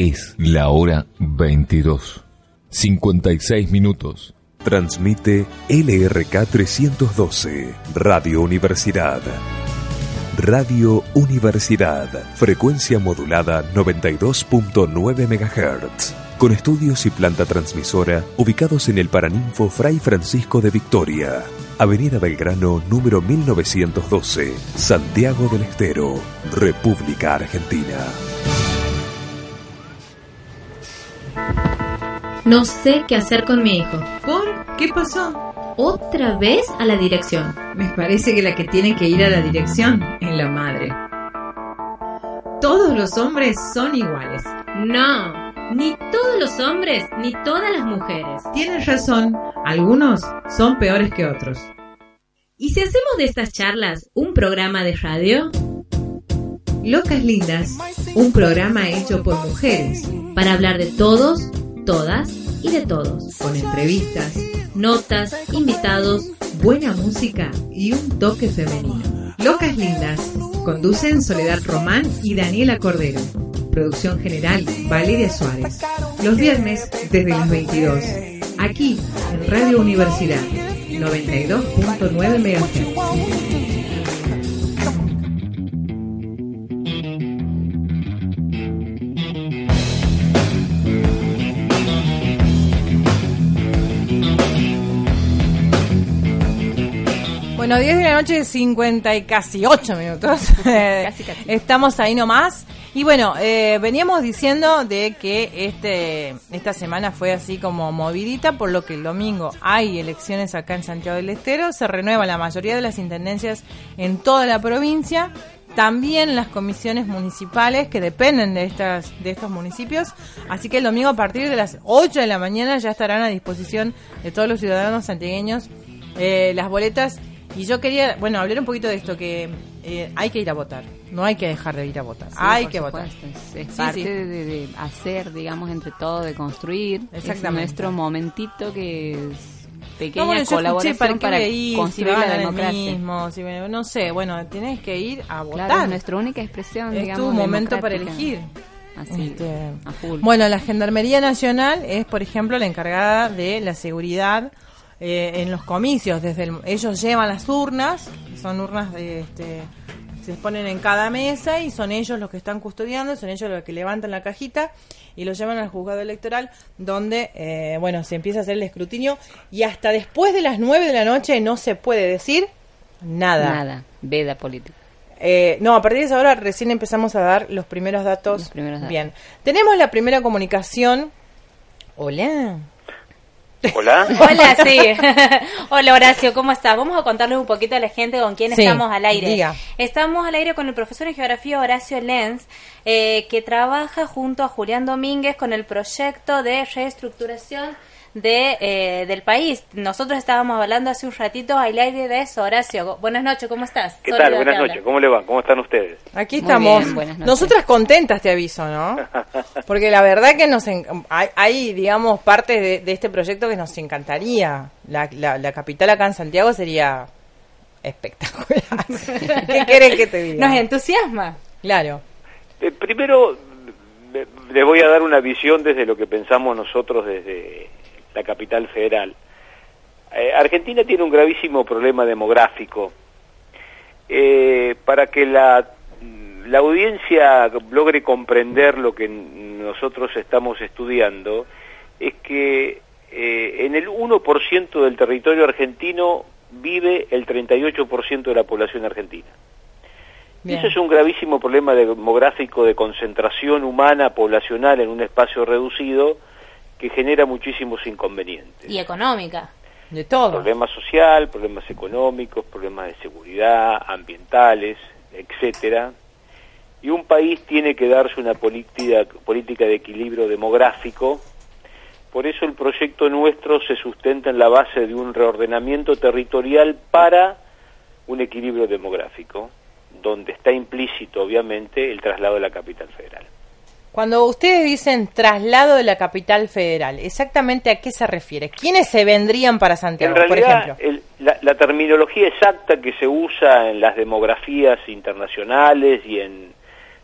Es la hora 22. 56 minutos. Transmite LRK 312, Radio Universidad. Radio Universidad, frecuencia modulada 92.9 MHz, con estudios y planta transmisora ubicados en el Paraninfo Fray Francisco de Victoria, Avenida Belgrano número 1912, Santiago del Estero, República Argentina. No sé qué hacer con mi hijo. ¿Por? ¿Qué pasó? Otra vez a la dirección. Me parece que la que tiene que ir a la dirección es la madre. Todos los hombres son iguales. No, ni todos los hombres, ni todas las mujeres. Tienes razón, algunos son peores que otros. ¿Y si hacemos de estas charlas un programa de radio? Locas Lindas, un programa hecho por mujeres, Para hablar de todos, todas y de todos. con entrevistas, Notas, invitados, buena música y un toque femenino. Locas Lindas, conducen Soledad Román y Daniela Cordero. Producción general, Valeria Suárez. Los viernes desde las 22. Aquí, en Radio Universidad, 92.9 MHz. Bueno, 10 de la noche, 50 y casi 8 minutos. Casi, casi. Estamos ahí nomás. Y bueno, eh, veníamos diciendo de que este esta semana fue así como movidita, por lo que el domingo hay elecciones acá en Santiago del Estero. Se renueva la mayoría de las intendencias en toda la provincia. También las comisiones municipales que dependen de estas de estos municipios. Así que el domingo a partir de las 8 de la mañana ya estarán a disposición de todos los ciudadanos santiagueños eh, las boletas. Y yo quería, bueno, hablar un poquito de esto, que eh, hay que ir a votar. No hay que dejar de ir a votar. Sí, hay que votar. Es, es Sí, parte sí. De, hacer, digamos, entre todo, de construir. Es Exactamente. nuestro momentito que es pequeña No, bueno, colaboración para para ir, si construir van la democracia. mismo, si no sé, bueno, tenés que ir a votar. Claro, es nuestra única expresión, Es digamos, tu momento para elegir. Así, Este, a full. Bueno, la Gendarmería Nacional es, por ejemplo, la encargada de la seguridad eh, en los comicios. Desde el- ellos llevan las urnas, son urnas de, este, se ponen en cada mesa y son ellos los que están custodiando, son ellos los que levantan la cajita y lo llevan al juzgado electoral, donde, eh, bueno, se empieza a hacer el escrutinio y hasta después de las 9 de la noche no se puede decir nada. Nada, veda política. Eh, no, a partir de esa hora recién empezamos a dar los primeros datos. Los primeros datos. Bien. Tenemos la primera comunicación. Hola. Hola. Hola, sí. Hola, Horacio, ¿cómo estás? Vamos a contarles un poquito a la gente con quién Sí, estamos al aire. diga. Estamos al aire con el profesor en geografía Horacio Lenz, eh, que trabaja junto a Julián Domínguez con el proyecto de reestructuración de, eh, del país. Nosotros estábamos hablando hace un ratito al aire de eso, Horacio. Buenas noches, ¿cómo estás? ¿Qué Soledad tal? Buenas noches. ¿Cómo le va? ¿Cómo están ustedes? Aquí Muy estamos. bien. Nosotras contentas, te aviso, ¿no? Porque la verdad que nos en- hay, hay, digamos, partes de, de este proyecto que nos encantaría. La, la, la capital acá en Santiago sería espectacular. ¿Qué querés que te diga? Nos entusiasma. Claro. Eh, primero, le- les voy a dar una visión desde lo que pensamos nosotros desde la capital federal. Eh, Argentina tiene un gravísimo problema demográfico. Eh, para que la, la audiencia logre comprender lo que nosotros estamos estudiando, es que eh, en el 1% del territorio argentino vive el 38% de la población argentina. Y Bien. Eso es un gravísimo problema demográfico de concentración humana poblacional en un espacio reducido que genera muchísimos inconvenientes. Y económica. De todo. Problemas social, problemas económicos, problemas de seguridad, ambientales, etcétera. Y un país tiene que darse una política, política de equilibrio demográfico. Por eso el proyecto nuestro se sustenta en la base de un reordenamiento territorial para un equilibrio demográfico, donde está implícito, obviamente, el traslado de la capital federal. Cuando ustedes dicen traslado de la capital federal, ¿exactamente a qué se refiere? ¿Quiénes se vendrían para Santiago, En por realidad, ejemplo? el- la, la terminología exacta que se usa en las demografías internacionales y en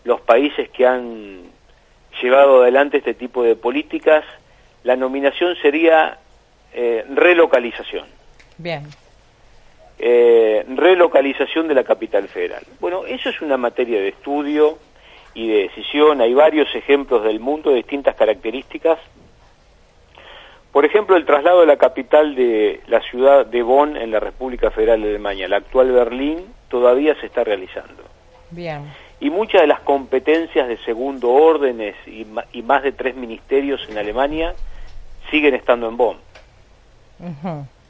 los países que han llevado adelante este tipo de políticas, la nominación sería eh, relocalización. Bien. Eh, relocalización de la capital federal. Bueno, eso es una materia de estudio y de decisión. Hay varios ejemplos del mundo de distintas características. Por ejemplo, el traslado de la capital de la ciudad de Bonn en la República Federal de Alemania, la actual Berlín, todavía se está realizando. Bien. Y muchas de las competencias de segundo órdenes y, y más de tres ministerios en Alemania siguen estando en Bonn.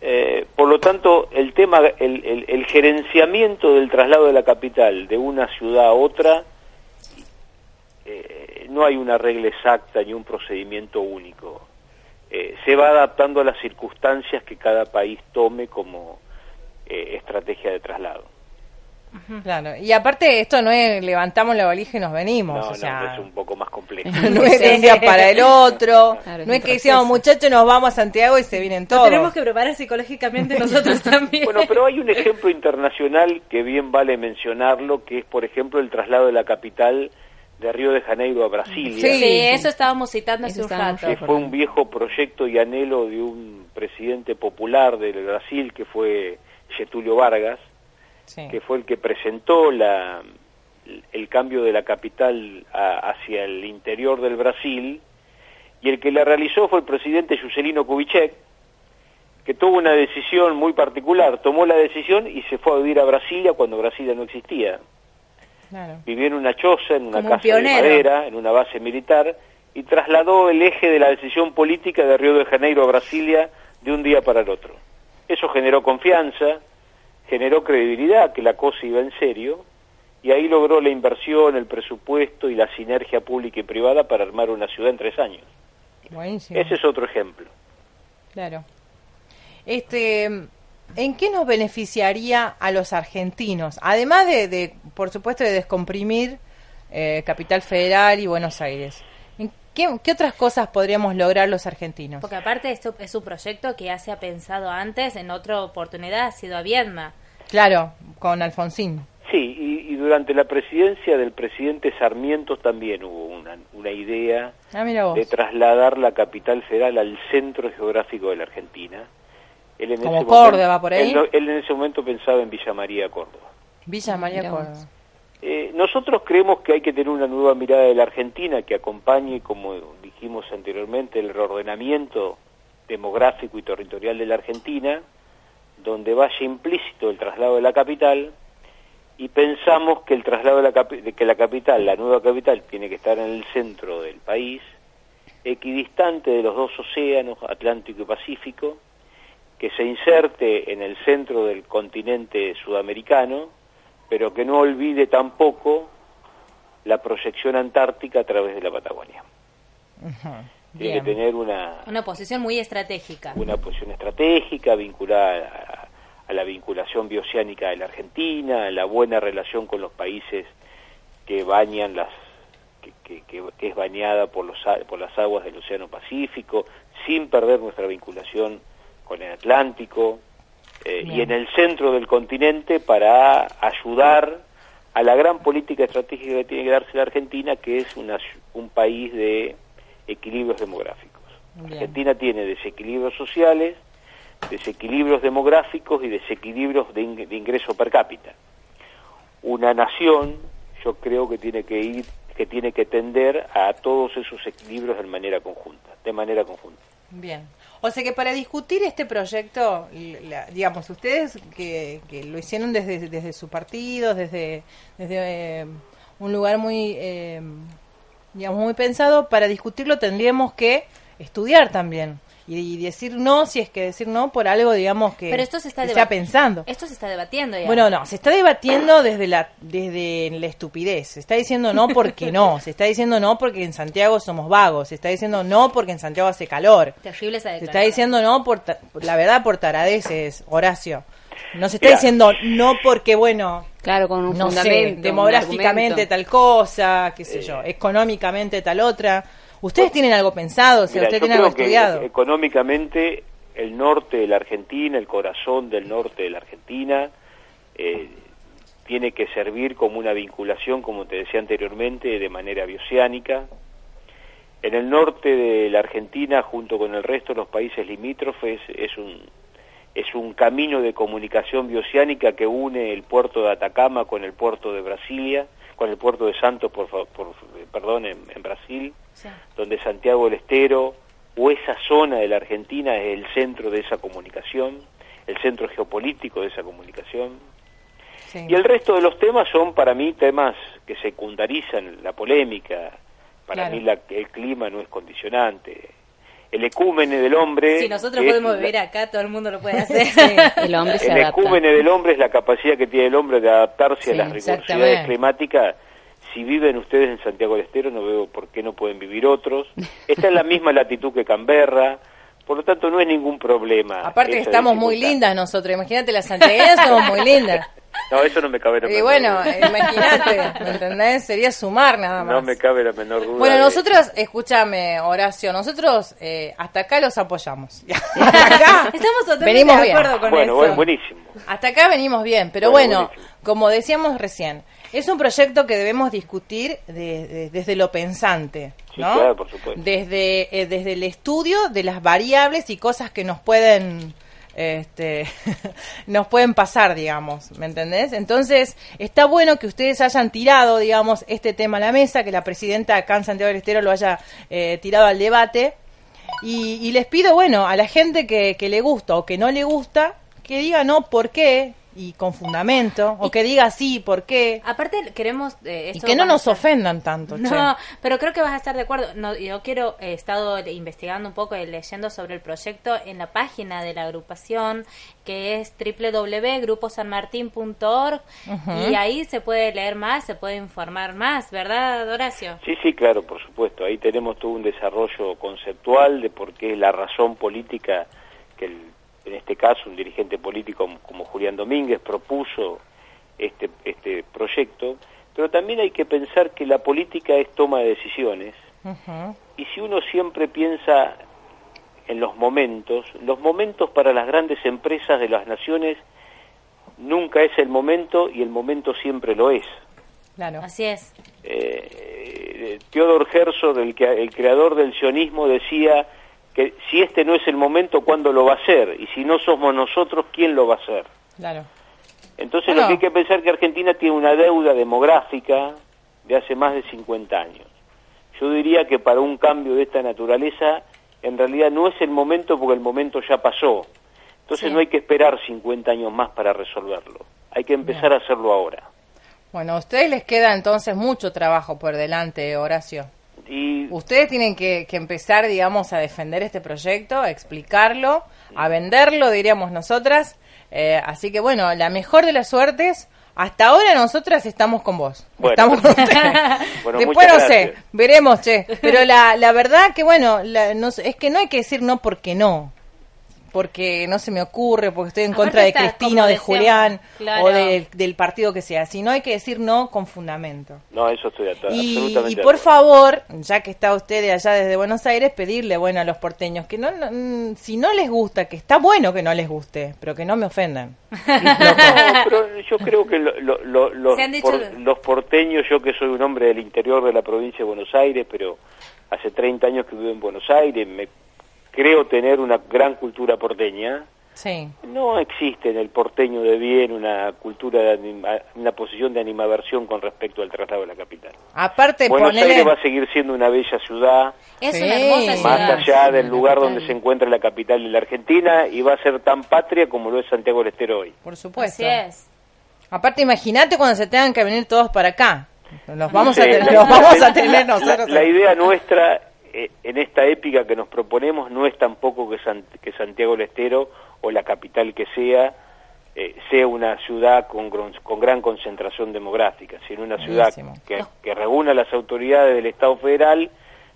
Eh, por lo tanto, el tema, el, el- el gerenciamiento del traslado de la capital de una ciudad a otra, eh, no hay una regla exacta ni un procedimiento único. Eh, se va adaptando a las circunstancias que cada país tome como eh, estrategia de traslado. Claro. Y aparte, esto no es levantamos la valija y nos venimos. No, o sea, no, es un poco más complejo. no es de un día para el otro. Claro, no es que decíamos, muchachos, nos vamos a Santiago y se vienen Nos todos. tenemos que preparar psicológicamente nosotros también. Bueno, pero hay un ejemplo internacional que bien vale mencionarlo, que es, por ejemplo, el traslado de la capital de Río de Janeiro a Brasilia. Sí, eso estábamos citando hace un rato. que fue un viejo proyecto y anhelo de un presidente popular del Brasil que fue Getulio Vargas, Sí. que fue el que presentó la, el cambio de la capital a- hacia el interior del Brasil y el que la realizó fue el presidente Juscelino Kubitschek, que tuvo una decisión muy particular, tomó la decisión y se fue a vivir a Brasilia cuando Brasilia no existía. Claro. Vivió en una choza, en una Como un casa de madera, en una base militar, y trasladó el eje de la decisión política de Río de Janeiro a Brasilia de un día para el otro. Eso generó confianza, generó credibilidad, que la cosa iba en serio, y ahí logró la inversión, el presupuesto y la sinergia pública y privada para armar una ciudad en tres años. Buenísimo. Ese es otro ejemplo. Claro. Este, ¿en qué nos beneficiaría a los argentinos? Además de, de, por supuesto, de descomprimir eh, Capital Federal y Buenos Aires. ¿En qué, qué otras cosas podríamos lograr los argentinos? Porque aparte esto es un proyecto que ya se ha pensado antes, en otra oportunidad ha sido a Viedma. Claro, con Alfonsín. Sí, y, y durante la presidencia del presidente Sarmiento también hubo una, una idea Ah, de trasladar la capital federal al centro geográfico de la Argentina. Él en Como ese Córdoba, momento- por ahí. Él, en ese momento pensaba en Villa María, Córdoba. Villa María Mirá vos. Córdoba. Eh, nosotros creemos que hay que tener una nueva mirada de la Argentina que acompañe, como dijimos anteriormente, el reordenamiento demográfico y territorial de la Argentina, donde vaya implícito el traslado de la capital y pensamos que el traslado de la, capi- que la capital, la nueva capital, tiene que estar en el centro del país, equidistante de los dos océanos, Atlántico y Pacífico, que se inserte en el centro del continente sudamericano, pero que no olvide tampoco la proyección antártica a través de la Patagonia. Tiene Bien. que tener una, Una posición muy estratégica. una posición estratégica vinculada a, a la vinculación bioceánica de la Argentina, a la buena relación con los países que bañan las que, que- que- que es bañada por los a- por las aguas del Océano Pacífico, sin perder nuestra vinculación con el Atlántico eh, y en el centro del continente para ayudar a la gran política estratégica que tiene que darse la Argentina, que es una un país de equilibrios demográficos. Bien. Argentina tiene desequilibrios sociales, desequilibrios demográficos y desequilibrios de, ing- de ingreso per cápita. Una nación, yo creo que tiene que ir, que tiene que tender a todos esos equilibrios de manera conjunta, de manera conjunta. Bien. O sea que para discutir este proyecto, digamos, ustedes que, que lo hicieron desde, desde su partido, desde, desde eh, un lugar muy, eh, digamos, muy pensado, para discutirlo tendríamos que estudiar también. Y, y decir no, si es que decir no por algo, digamos, que, Pero esto se está pensando. Esto se está debatiendo ya. Bueno, no, se está debatiendo desde la desde la estupidez. Se está diciendo no porque no. Se está diciendo no porque en Santiago somos vagos. Se está diciendo no porque en Santiago hace calor. Terrible esa Se está diciendo no por, la verdad por taradeces, Horacio. No se está Mira. diciendo no porque, bueno, Claro, con un no sé, fundamento. un demográficamente tal cosa, qué sé Eh. yo, económicamente tal otra. ¿Ustedes tienen algo pensado? O sea, Mira, ¿ustedes tienen algo estudiado? económicamente el norte de la Argentina, el corazón del norte de la Argentina, eh, tiene que servir como una vinculación, como te decía anteriormente, de manera bioceánica. en el norte de la Argentina, junto con el resto de los países limítrofes, es un, es un camino de comunicación bioceánica que une el puerto de Atacama con el puerto de Brasilia, con el puerto de Santos, por, por- perdón, en, en Brasil, donde Santiago del Estero o esa zona de la Argentina es el centro de esa comunicación, el centro geopolítico de esa comunicación. Sí. Y el resto de los temas son para mí temas que secundarizan la polémica. Para Claro. mí la- el clima no es condicionante. El ecúmene del hombre... Si nosotros es podemos la- vivir acá, todo el mundo lo puede hacer. El hombre se el adapta. ecúmene del hombre es la capacidad que tiene el hombre de adaptarse Sí, a las rigurosidades climáticas. Si viven ustedes en Santiago del Estero, no veo por qué no pueden vivir otros. Está en la misma latitud que Canberra, por lo tanto no es ningún problema. Aparte que estamos muy lindas nosotros. Imagínate, las santiagueñas somos muy lindas. No, eso no me cabe la Y menor bueno, duda. eh, imagínate, ¿me entendés? Sería sumar nada más. No me cabe la menor duda. Bueno, de- nosotros, escúchame, Horacio, nosotros eh, hasta acá los apoyamos. hasta acá Estamos totalmente venimos de bien. acuerdo con Bueno, eso. bueno, buenísimo. Hasta acá venimos bien, pero Bueno, bueno, como decíamos recién, es un proyecto que debemos discutir de- de- desde lo pensante, Sí, ¿no? claro, por supuesto. Desde, eh, desde el estudio de las variables y cosas que nos pueden este nos pueden pasar, digamos, ¿me entendés? Entonces, está bueno que ustedes hayan tirado, digamos, este tema a la mesa, que la presidenta acá en Santiago del Estero lo haya eh, tirado al debate. Y, y les pido, bueno, a la gente que, que le gusta o que no le gusta, que diga no, por qué, y con fundamento, o que diga sí, por qué, Aparte, queremos... eh, y que no nos ofendan tanto. che. No, pero creo que vas a estar de acuerdo. No, yo quiero, he estado investigando un poco y leyendo sobre el proyecto en la página de la agrupación, que es www.gruposanmartin.org, Ujú. y ahí se puede leer más, se puede informar más, ¿verdad, Horacio? Sí, sí, claro, por supuesto. Ahí tenemos todo un desarrollo conceptual de por qué la razón política que el- en este caso un dirigente político como, como Julián Domínguez propuso este, este proyecto, pero también hay que pensar que la política es toma de decisiones y si uno siempre piensa en los momentos, los momentos para las grandes empresas de las naciones nunca es el momento y el momento siempre lo es. Claro. Así es. Eh, Theodor Herzog, el, que- el creador del sionismo, decía que si este no es el momento, ¿cuándo lo va a ser? Y si no somos nosotros, ¿quién lo va a hacer? Claro. Entonces Bueno. lo que hay que pensar es que Argentina tiene una deuda demográfica de hace más de 50 años. Yo diría que para un cambio de esta naturaleza, en realidad no es el momento porque el momento ya pasó. Entonces Sí. no hay que esperar 50 años más para resolverlo. Hay que empezar a hacerlo ahora. Bueno, a ustedes les queda entonces mucho trabajo por delante, Horacio. Y Ustedes tienen que, que empezar, digamos, a defender este proyecto, a explicarlo, a venderlo, diríamos nosotras. Eh, así que, bueno, la mejor de las suertes. Hasta ahora nosotras estamos con vos. Bueno. Estamos con ustedes. Bueno, Después no sé, veremos, che. Pero la, la verdad que, bueno, la- no es que no hay que decir no porque no. Porque no se me ocurre, porque estoy en Aparte contra de Cristina o de decíamos, Julián claro. o del, del partido que sea. Sino hay que decir no con fundamento. no, eso estoy at- Y, absolutamente y por favor, ya que está usted de allá desde Buenos Aires, pedirle, bueno, a los porteños que no, no, mm, si no les gusta, que está bueno que no les guste, pero que no me ofendan. No, pero yo creo que lo- lo- lo- los, por- los porteños, yo que soy un hombre del interior de la provincia de Buenos Aires, pero hace 30 años que vivo en Buenos Aires, me creo tener una gran cultura porteña. Sí. No existe en el porteño de bien una cultura, de anima- una posición de animaversión con respecto al traslado de la capital. Aparte, Buenos ponele... Aires va a seguir siendo una bella ciudad, Es Sí. una hermosa Más más ciudad. allá del lugar capital. donde se encuentra la capital de la Argentina, y va a ser tan patria como lo es Santiago del Estero hoy. Por supuesto. Así es. Aparte, imagínate cuando se tengan que venir todos para acá. Los vamos, Sí, a, tener, la- los vamos la- a tener la- nosotros. La, idea nuestra eh, en esta épica que nos proponemos no es tampoco que, San- que Santiago del Estero o la capital que sea eh, sea una ciudad con, con gran concentración demográfica, sino una ciudad que, que reúna las autoridades del Estado federal,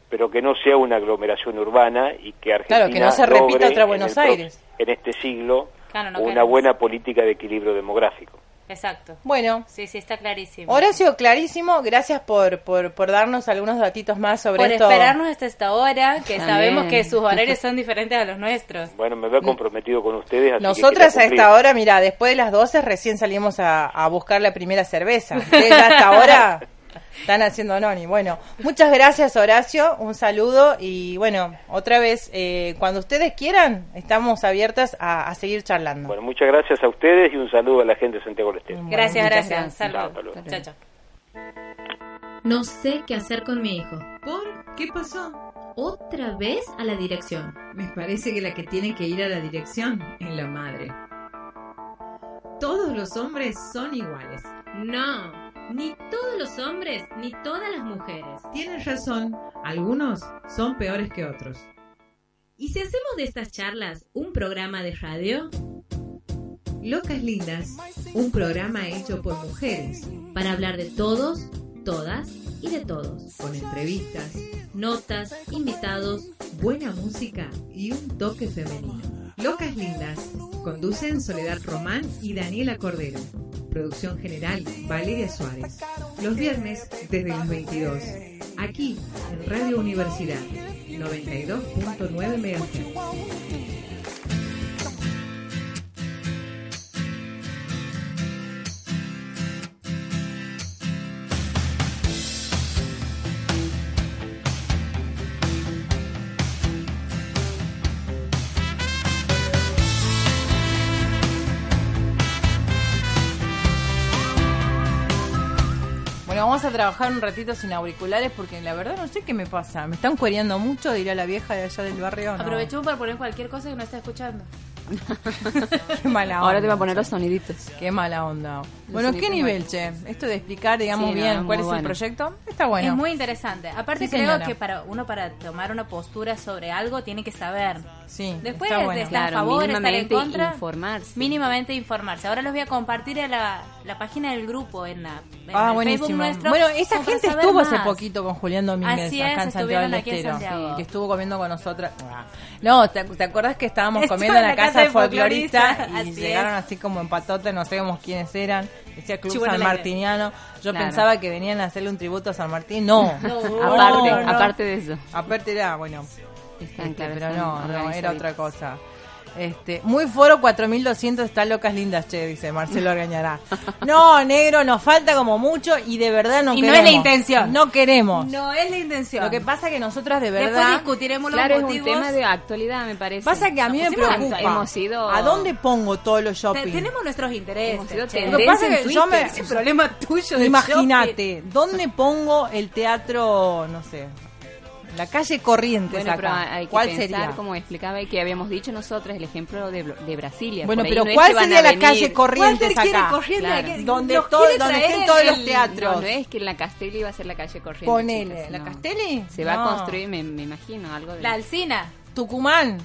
pero que no sea una aglomeración urbana y que Argentina Claro, que no se repita otra en Buenos pro- Aires. en este siglo Claro, no una queremos. buena política de equilibrio demográfico. Exacto. Bueno, Sí, sí, está clarísimo. Horacio, clarísimo. Gracias por, por, por darnos algunos datitos más sobre Por esto. esperarnos hasta esta hora, que sabemos que sus horarios son diferentes a los nuestros. Bueno, me veo comprometido con ustedes. Así que Nosotras a esta hora, mira, después de las 12 recién salimos a, a buscar la primera cerveza. Ustedes hasta ahora Están haciendo noni. Bueno, muchas gracias Horacio, un saludo y bueno, otra vez, eh, cuando ustedes quieran, estamos abiertas a, a seguir charlando. Bueno, muchas gracias a ustedes y un saludo a la gente de Santiago del Estero. Gracias, gracias. Saludos. Chao, chao. No sé qué hacer con mi hijo. ¿Por qué pasó? Otra vez a la dirección. Me parece que la que tiene que ir a la dirección es la madre. Todos los hombres son iguales. No, ni todos los hombres ni todas las mujeres. Tienes razón, algunos son peores que otros. ¿Y si hacemos de estas charlas un programa de radio? Locas Lindas, un programa hecho por mujeres, Para hablar de todos, todas y de todos. con entrevistas, Notas, invitados. buena música y un toque femenino. Locas Lindas, conducen Soledad Román y Daniela Cordero. Producción general, Valeria Suárez. Los viernes desde las 22. Aquí, en Radio Universidad, 92.9 MHz. Vamos a trabajar un ratito sin auriculares porque la verdad no sé qué me pasa. Me están cuereando mucho, dirá la vieja de allá del barrio. ¿no? Aprovechemos para poner cualquier cosa que no está escuchando. Qué mala onda. Ahora te va a poner los soniditos. Qué mala onda. Bueno, ¿qué nivel, che? Esto de explicar, digamos, Sí, no, bien es cuál muy es el bueno. proyecto, está bueno. Es muy interesante. Aparte Sí, creo señora. que para uno para tomar una postura sobre algo tiene que saber. Sí, Después está de estar a Claro, favor, estar en mínimamente contra, informarse. mínimamente informarse. Ahora los voy a compartir en la, la página del grupo en la en Ah, el buenísimo. Facebook nuestro. Bueno, esa como para gente saber estuvo hace más. poquito con Julián Domínguez Así acá es, en Santiago estuvieron del aquí en Estero. Santiago. Que estuvo comiendo con nosotras. Ah. No, ¿te, te acuerdas que estábamos Estuvo comiendo en la casa folclorista folclorista, y así llegaron es. así como en patote, no sabíamos quiénes eran. Decía Club San. Martiniano. Yo Claro. pensaba que venían a hacerle un tributo a San Martín. No. aparte, No, no. aparte de eso. Aparte era, bueno, este, pero no, no, era otra cosa. Este, muy foro 4200 está locas lindas, che, dice Marcelo Argañará. No, negro, nos falta como mucho y de verdad no Y no es la intención. No queremos. No es la intención. Lo que pasa es que nosotras de Después verdad discutiremos Claro, los es un tema de actualidad, me parece. pasa que a mí me Nos preocupa. Hemos sido... ¿A dónde pongo todos los Te- shopping? tenemos nuestros intereses. Hemos sido che. Lo que pasa es en que yo me Twitter. Ese problema tuyo Imagínate, ¿dónde pongo el teatro, no sé, la calle Corrientes Bueno, pero hay que ¿Cuál pensar, sería? como explicaba y que habíamos dicho nosotros, el ejemplo de, de Brasilia. Bueno, pero no es ¿cuál sería la venir- calle Corrientes quiere acá? Corrientes, Claro. que- Donde, todo- donde estén todos el- los teatros. No, no es que en la Castelli va a ser la calle corriente. Ponele, chicos, ¿la no. Castelli? Se va a construir, me, me imagino, algo de... La Alcina. Tucumán.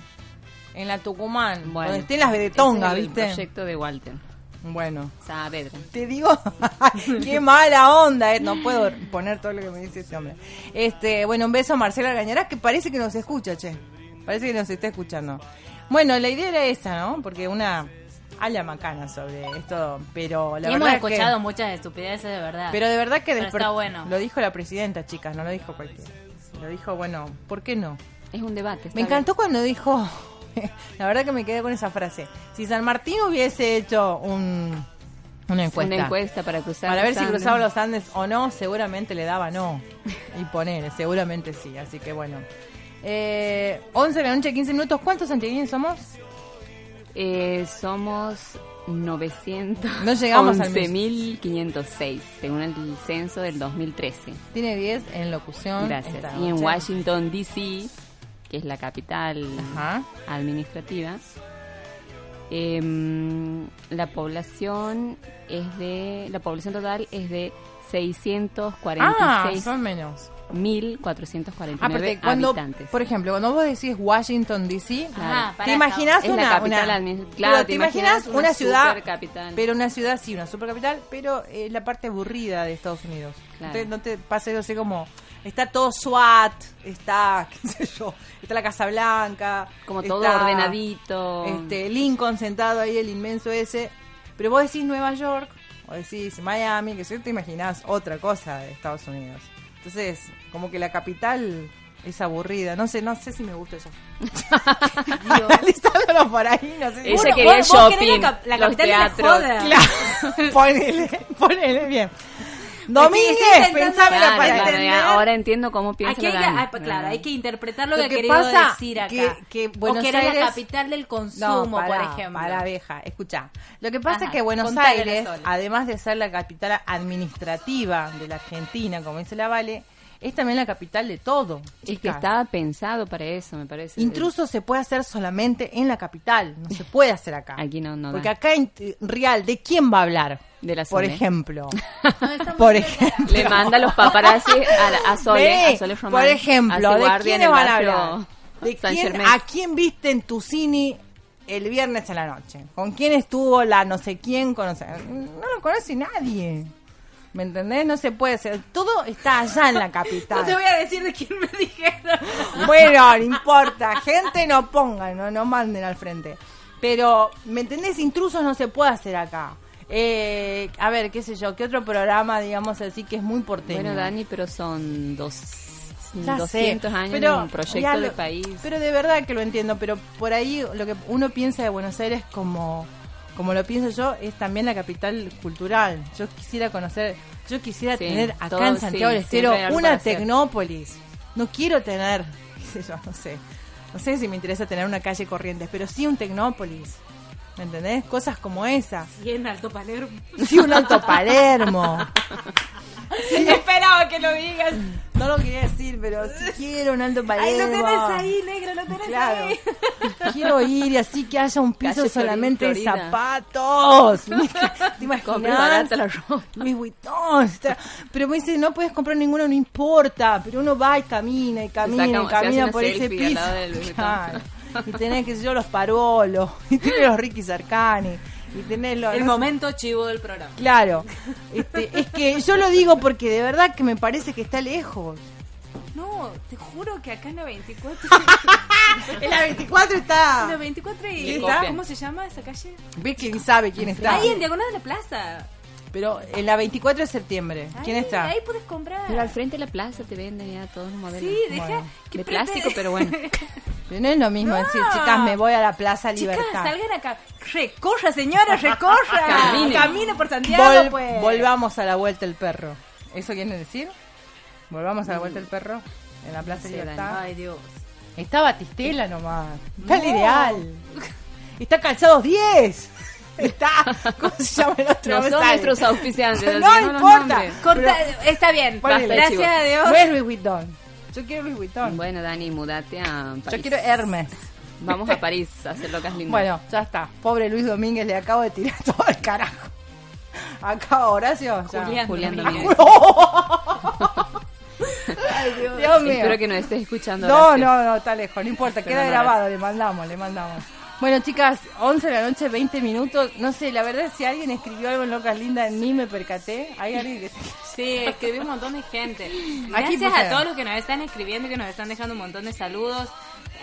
En la Tucumán. Bueno, donde estén las vedetongas, ¿viste? el proyecto de Walter. Bueno. Saavedra. Te digo, qué mala onda, eh. no puedo poner todo lo que me dice este hombre. Este, bueno, un beso a Marcela Argañarás que parece que nos escucha, che. Parece que nos está escuchando. Bueno, la idea era esa, ¿no? Porque una habla macana sobre esto, pero la y hemos verdad que- escuchado muchas estupideces de verdad. pero de verdad que está bueno. lo dijo la presidenta, chicas, no lo dijo cualquiera. Lo dijo, bueno, ¿por qué no? Es un debate. Me encantó cuando dijo, la verdad que me quedé con esa frase. Si San Martín hubiese hecho un, una encuesta, Una encuesta para cruzar para ver si Andes. cruzaba los Andes o no, seguramente le daba no. Y poner, seguramente sí. Así que bueno. Eh, 11 de la noche, 15 minutos. ¿Cuántos santiagueños somos? Eh, somos 900. No llegamos al 11.506, según el censo del 2013. Tiene 10 en locución. Gracias. Y en. Washington, D.C., que es la capital Ajá. administrativa, em, la población es de la población total es de Ah, 646.449 son menos. Aparte, cuando, habitantes. por ejemplo, cuando vos decís Washington DC, ¿te imaginas la una, capital una- claro, te, te imaginas una, una ciudad, pero una ciudad sí, una supercapital, pero eh, la parte aburrida de Estados Unidos. Claro. No te, no te pasa algo así como está todo SWAT, está, qué sé yo, está la Casa Blanca, Como todo está, ordenadito. Este, Lincoln sentado ahí, el inmenso ese. Pero vos decís Nueva York, o decís Miami, que si te imaginás otra cosa de Estados Unidos. Entonces, como que la capital es aburrida. No sé, no sé si me gusta eso. Listándolo por ahí, no sé si- Ella Bueno, quería vos- vos shopping, la cap- la los capital de la teatros. joda. Claro, ponele, ponele bien. Domínguez, intentando- pensame la Claro, palabra. claro, ya, ahora entiendo cómo piensa Aquí hay que, la Dani. ah, claro, hay que interpretar lo, Lo que, que pasa decir acá. que- que Buenos o que era Aires- la capital del consumo, pará, por ejemplo. Para vieja, escucha. Lo que pasa Ajá, es que Buenos Aires, además de ser la capital administrativa de la Argentina, como dice la Vale, es también la capital de todo. Es que estaba pensado para eso, me parece. Intruso se puede hacer solamente en la capital, no se puede hacer acá. Aquí no, no Porque da. acá en Real, ¿de quién va a hablar? De la Por ejemplo. Por ejemplo. Le manda los paparazzi a, a Sole, Ve, a Sole Román. Por ejemplo, hace ¿de quiénes van a hablar? ¿De San quién. ¿A quién viste en tu cine el viernes en la noche? ¿Con quién estuvo la no sé quién? Conoce? No lo conoce nadie. ¿Me entendés? No se puede hacer. Todo está allá en la capital. No te voy a decir de quién me dijeron. Bueno, no importa. Gente no pongan, no, no manden al frente. Pero, ¿me entendés? Intrusos no se puede hacer acá. Eh, a ver, qué sé yo, ¿qué otro programa, digamos así, que es muy porteño? Bueno, Dani, pero son dos, Ya 200 sé, años pero en un proyecto ya de lo- país. Pero de verdad que lo entiendo, pero por ahí lo que uno piensa de Buenos Aires como como lo pienso yo es también la capital cultural. Yo quisiera conocer, yo quisiera Sí, tener acá todo, en sí, Santiago del siempre Estero una. Tecnópolis. No quiero tener, qué sé yo, no sé. No sé si me interesa tener una calle Corrientes, pero sí un Tecnópolis. ¿Me entendés? Cosas como esas. Y en Alto Palermo. Sí, un Alto Palermo. Sí. Esperaba que lo digas. No lo quería decir, pero sí quiero un Alto Palermo. Ay, lo tenés ahí, negro, lo tenés Claro. ahí. Quiero ir y así que haya un piso Calle solamente de zapatos. ¿Te imaginas? La ropa. Louis Vuitton. Pero me dice, no puedes comprar ninguno, no importa. Pero uno va y camina y camina y camina por ese piso. Claro. Y tenés, que yo, los parolos. Y tenés los Ricky Sarkani. Y. El no momento chivo del programa. Claro. Este, es que yo lo digo porque de verdad que me parece que está lejos. No, te juro que acá en la 24. En la 24 está. En la 24 y. ¿Cómo se llama esa calle? ¿Ves quién sabe quién está? Ahí en Diagonal de la Plaza. Pero en la 24 de septiembre. ¿Quién Ahí, está? Ahí puedes comprar. Pero al frente de la plaza te venden ya todos los modelos. Sí, deja. Bueno, que de plástico, pero bueno. Pero no es lo mismo decir, chicas, me voy a la Plaza Chicas, Libertad. salgan acá. Recorra, señora, recorra. Camine. Camine por Santiago, Vol- pues. Volvamos a la vuelta el perro. ¿Eso quiere decir? Volvamos a la vuelta el perro en la Plaza Sí, Libertad. Ay, Dios. Está Batistela nomás. Está el No. ideal. Está Calzados 10. Está. ¿Cómo se llama el otro? No me son sale. nuestros auspiciantes. No importa. Corta, está bien. Ponele. Gracias a Dios. No es Louis Vuitton. Yo quiero Louis Vuitton. Bueno, Dani, mudate a París. Yo quiero Hermes. Vamos a París a hacer locas lindas. Bueno, ya está. Pobre Luis Domínguez, le acabo de tirar todo el carajo. Acá Horacio. Julián Julián Domínguez. Domínguez. Ay, Dios, Dios mío. Espero que nos estés escuchando. No, Horacio. no, no, está lejos, no importa, Pero queda no, grabado, le mandamos, le mandamos. Bueno, chicas, 11 de la noche, 20 minutos. No sé, la verdad, si alguien escribió algo en Locas Lindas, ni me percaté. Hay alguien que. Sí, escribí un montón de gente. Gracias puse- a todos los que nos están escribiendo y que nos están dejando un montón de saludos,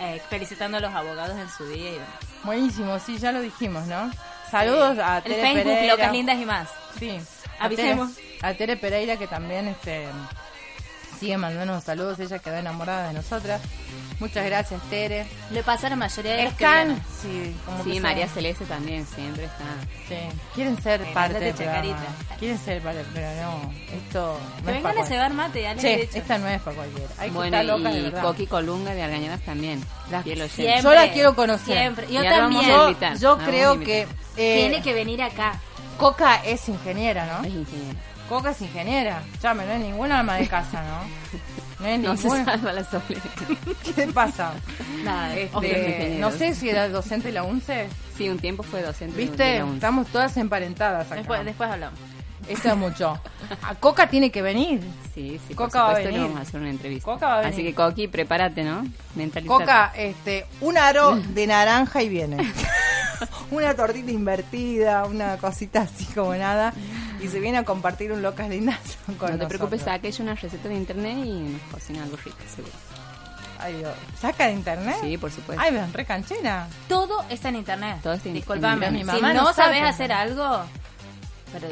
eh, felicitando a los abogados en su día y demás. Buenísimo, sí, ya lo dijimos, ¿no? Saludos a El Tere Facebook, Pereira. Locas Lindas y más. Sí, a Avisemos. Tere, a Tere Pereira que también este sigue mandándonos saludos, ella quedó enamorada de nosotras. Muchas gracias, Tere. Le pasa a la mayoría de los Están, vienen. sí, como Sí, María Celeste también siempre está. Sí, quieren ser Eh, parte del programa. Quieren ser parte, pero no, esto no Que es vengan a cebar mate, Che, dicho. esta no es para cualquiera. Hay Bueno, loca y. Coqui Colunga de Argañadas también. La- Fiel oyente. Siempre. Yo la quiero conocer. Siempre. Yo también. Yo, creo que eh, Tiene que venir acá. Coca es ingeniera, ¿no? Es ingeniera. Coca es ingeniera. Chame, no es ninguna alma de casa, ¿no? No es No se ninguna. salva la Sole. ¿Qué te pasa? Nada, Este, no sé si era docente de la UNCE. Sí, un tiempo fue docente. de ¿Viste? la UNCE. Estamos todas emparentadas acá. Después, después hablamos. Esto es mucho. A Coca tiene que venir. Sí, sí, Coca por va a venir. vamos a hacer una entrevista. Coca va a venir. Así que Coqui, prepárate, ¿no? Mentalizate. Coca, este, un aro de naranja y viene. una tortita invertida, una cosita así como nada. Y se viene a compartir un locas lindas con No te nosotros. preocupes, saca ella una receta de internet y nos cocina algo rico, seguro. Ay, Dios. ¿Saca de internet? Sí, por supuesto. Ay, ven, re canchera. Todo está en internet. Todo está en- Disculpame. mi si mamá no, no sabes sabe. hacer algo, pero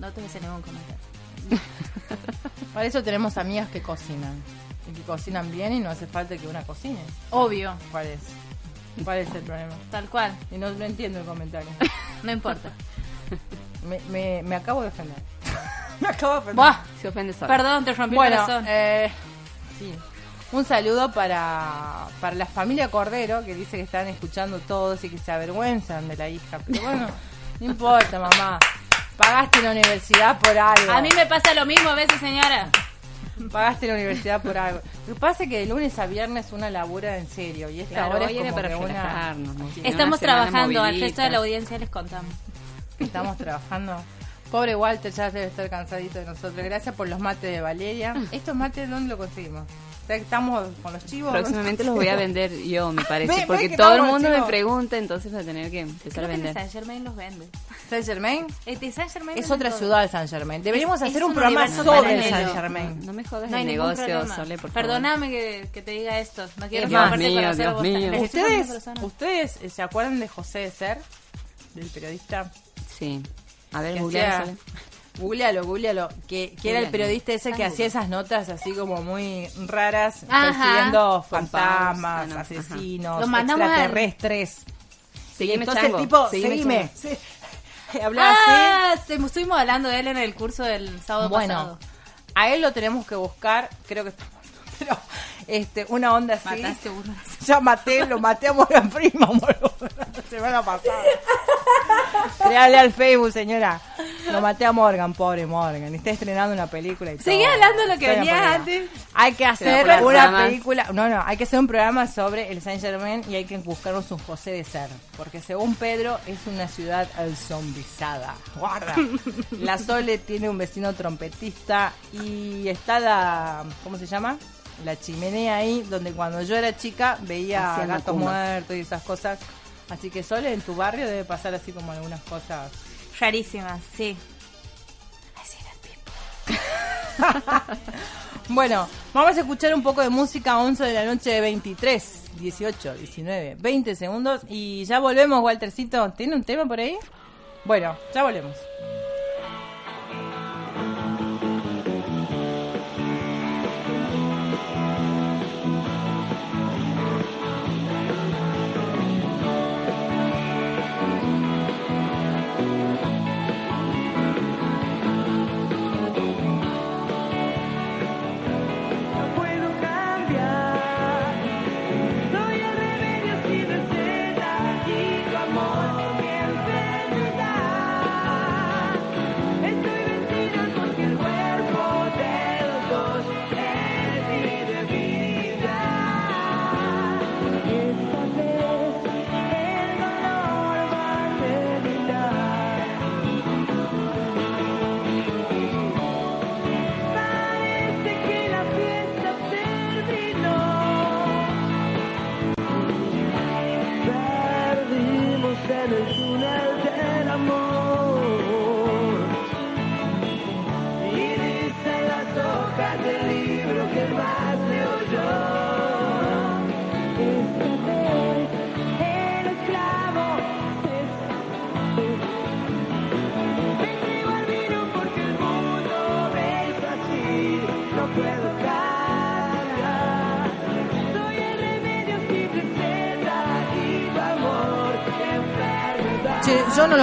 no te voy a hacer ningún comentario. Para eso tenemos amigas que cocinan. Y que cocinan bien y no hace falta que una cocine. Obvio, ¿Cuál es? ¿Cuál es el problema? tal cual. Y no, no entiendo el comentario. No importa. Me, me, me acabo de ofender. Me acabo de ofender. Buah, Se ofende solo. perdón, te rompí Bueno, el corazón. eh, sí. Un saludo para, para la familia Cordero, que dice que están escuchando todos y que se avergüenzan de la hija. Pero bueno, no importa, mamá. Pagaste la universidad por algo. A mí me pasa lo mismo a veces, señora. Pagaste la universidad por algo. Lo que pasa es que de lunes a viernes una labura en serio. Y esta Claro, hora es como para Estamos trabajando, al resto de la audiencia les contamos. Que estamos trabajando. Pobre Walter ya debe estar cansadito de nosotros. Gracias por los mates de Valeria. ¿Estos mates dónde lo conseguimos? Estamos con los chivos. Próximamente los voy a vender yo, me parece. Ve- porque que todo el mundo me pregunta, entonces voy a tener que empezar Creo a que de vender. Saint Germain los vende. Saint Germain Este Saint Germain es otra todo. ciudad, Saint Germain. Deberíamos Es- hacer es un un programa sobre el paralelo. Saint Germain. No me jodas No el negocio. Sole, por favor. Perdóname que, que te diga esto. No quiero Dios mío, conocer Dios vos. mío. ¿Ustedes. ¿Ustedes eh, se acuerdan de José de Ser? Del periodista. Sí. A ver, googlealo. Googlealo, googlealo. Que, que era el periodista ese que hacía esas notas así como muy raras, Ajá. persiguiendo fantasmas, no, asesinos, Lo extraterrestres. Entonces chango. el tipo, Seguime, seguime. Sí. Hablaba así. Ah, estuvimos hablando de él en el curso del sábado Bueno, pasado. a él lo tenemos que buscar, creo que está muerto, pero este, una onda así. Mataste uno. Ya maté, lo maté a Morgan Freeman, la semana pasada. Créale al Facebook, señora. Lo maté a Morgan, pobre Morgan. Está estrenando una película y todo. Seguí hablando de lo que Estoy venías antes. Hay que hacer una película. No, no, hay que hacer un programa sobre el Saint Germain y hay que buscarnos un José de Ser. Porque según Pedro, es una ciudad zombizada. Guarda. La Sole tiene un vecino trompetista y está la. ¿Cómo se llama? La chimenea ahí, donde cuando yo era chica veía gatos muertos y esas cosas. Así que Sole, en tu barrio debe pasar así como algunas cosas. Rarísimas, sí. Bueno, vamos a escuchar un poco de música 11 de la noche de 23, 18, 19, 20 segundos y ya volvemos, Waltercito. ¿Tiene un tema por ahí? Bueno, ya volvemos.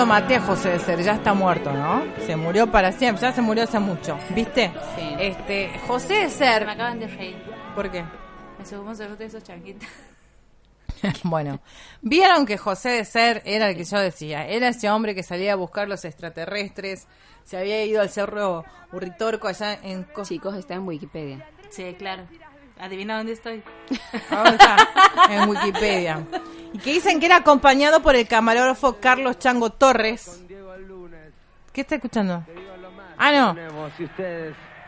Maté a José de Ser, ya está muerto, ¿no? Se murió para siempre, ya se murió hace mucho, ¿viste? Sí. Este, José de Me Ser, acaban de reír. ¿por qué? Me subimos de esos chanquitos. bueno, vieron que José de Ser era el que yo decía, era ese hombre que salía a buscar los extraterrestres, se había ido al cerro Urritorco allá en Chicos, está en Wikipedia. Sí, claro. Adivina dónde estoy. Ahora está en Wikipedia. Y que dicen que era acompañado por el camarógrafo Carlos Chango Torres. ¿Qué está escuchando? Ah, no.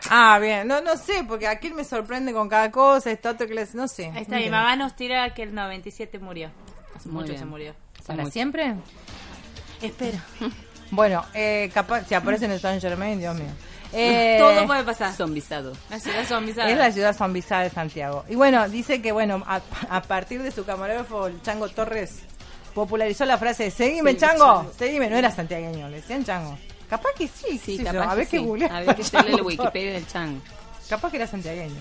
Ah, bien. No, no sé, porque aquí me sorprende con cada cosa, está otro que les... No sé. Ahí está, mi mamá nos tira que el 97 murió. Hace Muy mucho bien. se murió. ¿Para mucho. siempre? Espero. Bueno, eh, capaz, si aparece en el Saint Germain, Dios mío. Eh, Todo puede pasar. Zombizado. La ciudad zombizada. Es la ciudad zombizada de Santiago. Y bueno, dice que bueno, a, a partir de su camarógrafo, el Chango Torres, popularizó la frase, seguime Sí, Chango, Chango. seguime, no era santiagueño, le decían Chango. Capaz que sí, Sí, yo, capaz a ver que qué sí. A ver qué sale la Wikipedia del chango. Capaz que era santiagueño.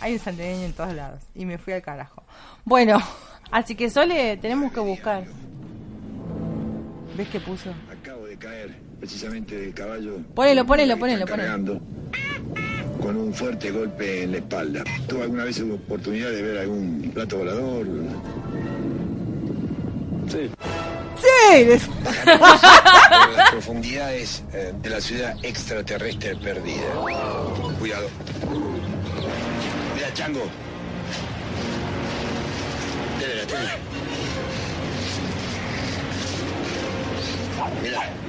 Hay un santiagueño en todos lados. Y me fui al carajo. Bueno, así que Sole, tenemos que buscar. ¿Ves qué puso? Acabo de caer. Precisamente del caballo. Ponelo, ponelo, ponelo, ponelo. cargando, Con un fuerte golpe en la espalda. ¿Tuvo alguna vez la oportunidad de ver algún plato volador? Sí. Sí. Por las profundidades eh, de la ciudad extraterrestre perdida. Cuidado. Mira, Chango. Dele la tele. Mira.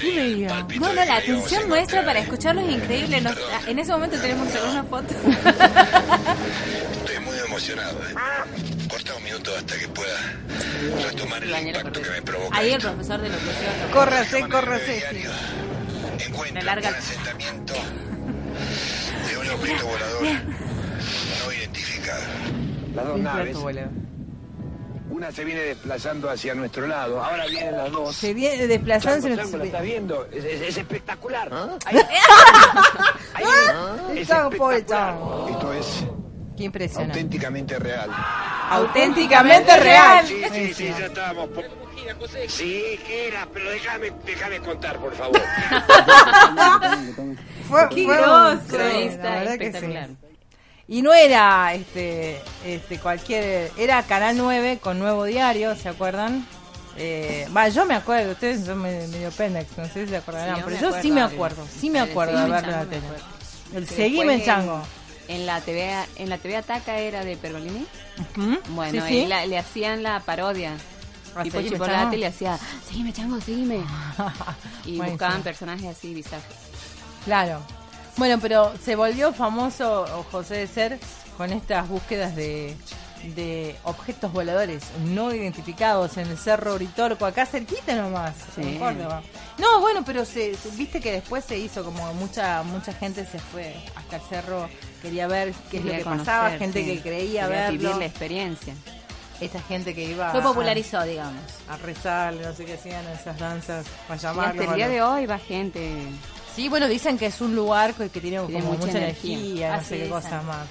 ¿Qué me diga? No, no, la atención nuestra para escucharlo es increíble. Nos- en ese momento tenemos que sacar una foto. Estoy muy emocionado. ¿eh? Corta un minuto hasta que pueda retomar el impacto que me provoca. Ahí el profesor de locución. lo- Córrase, córrase. Le larga el... de un objeto volador no identificado. Las dos naves. Una se viene desplazando hacia nuestro lado, ahora vienen las dos. Se viene desplazándose. Chango, Chango, ¿lo estás viendo? Es, es- es espectacular. Ahí- ahí es- es espectacular. Esto es Qué impresionante. auténticamente real. Auténticamente real. Sí, sí, sí, ya estábamos. por- Sí, ¿qué era? Pero déjame, déjame contar, por favor. Fue, Qué fue sí, Cronista la verdad que sí. Y no era este este cualquier era Canal 9 con Nuevo Diario, ¿se acuerdan? Eh, Va, yo me acuerdo, ustedes son me- medio pendex, no sé si se acordarán, Sí, yo pero yo acuerdo, sí me acuerdo, sí me acuerdo de verlo en la tele. El Seguime después Chango. En, en la TV en la TV Ataca era de Pergolini. Ujú, Bueno, sí, la- le hacían la parodia. ¿A tipo Chipolate le hacía, seguime chango, seguime. y buscaban personajes así bizarros. Claro. Bueno, pero se volvió famoso José de Ser con estas búsquedas de, de objetos voladores no identificados en el Cerro Uritorco, acá cerquita nomás, Sí. en Córdoba. No, bueno, pero se, se- viste que después se hizo como mucha mucha gente se fue hasta el cerro, quería ver qué es lo que conocer, pasaba, gente sí. que creía verlo. vivir la experiencia. Esta gente que iba Lo a- popularizó, digamos. a, rezar, no sé qué hacían esas danzas, para Y llamarlo. hasta el día de hoy va gente. Sí, bueno, dicen que es un lugar que que tiene, Tiene como mucha mucha, energía. energía, no sé qué dicen. cosa más.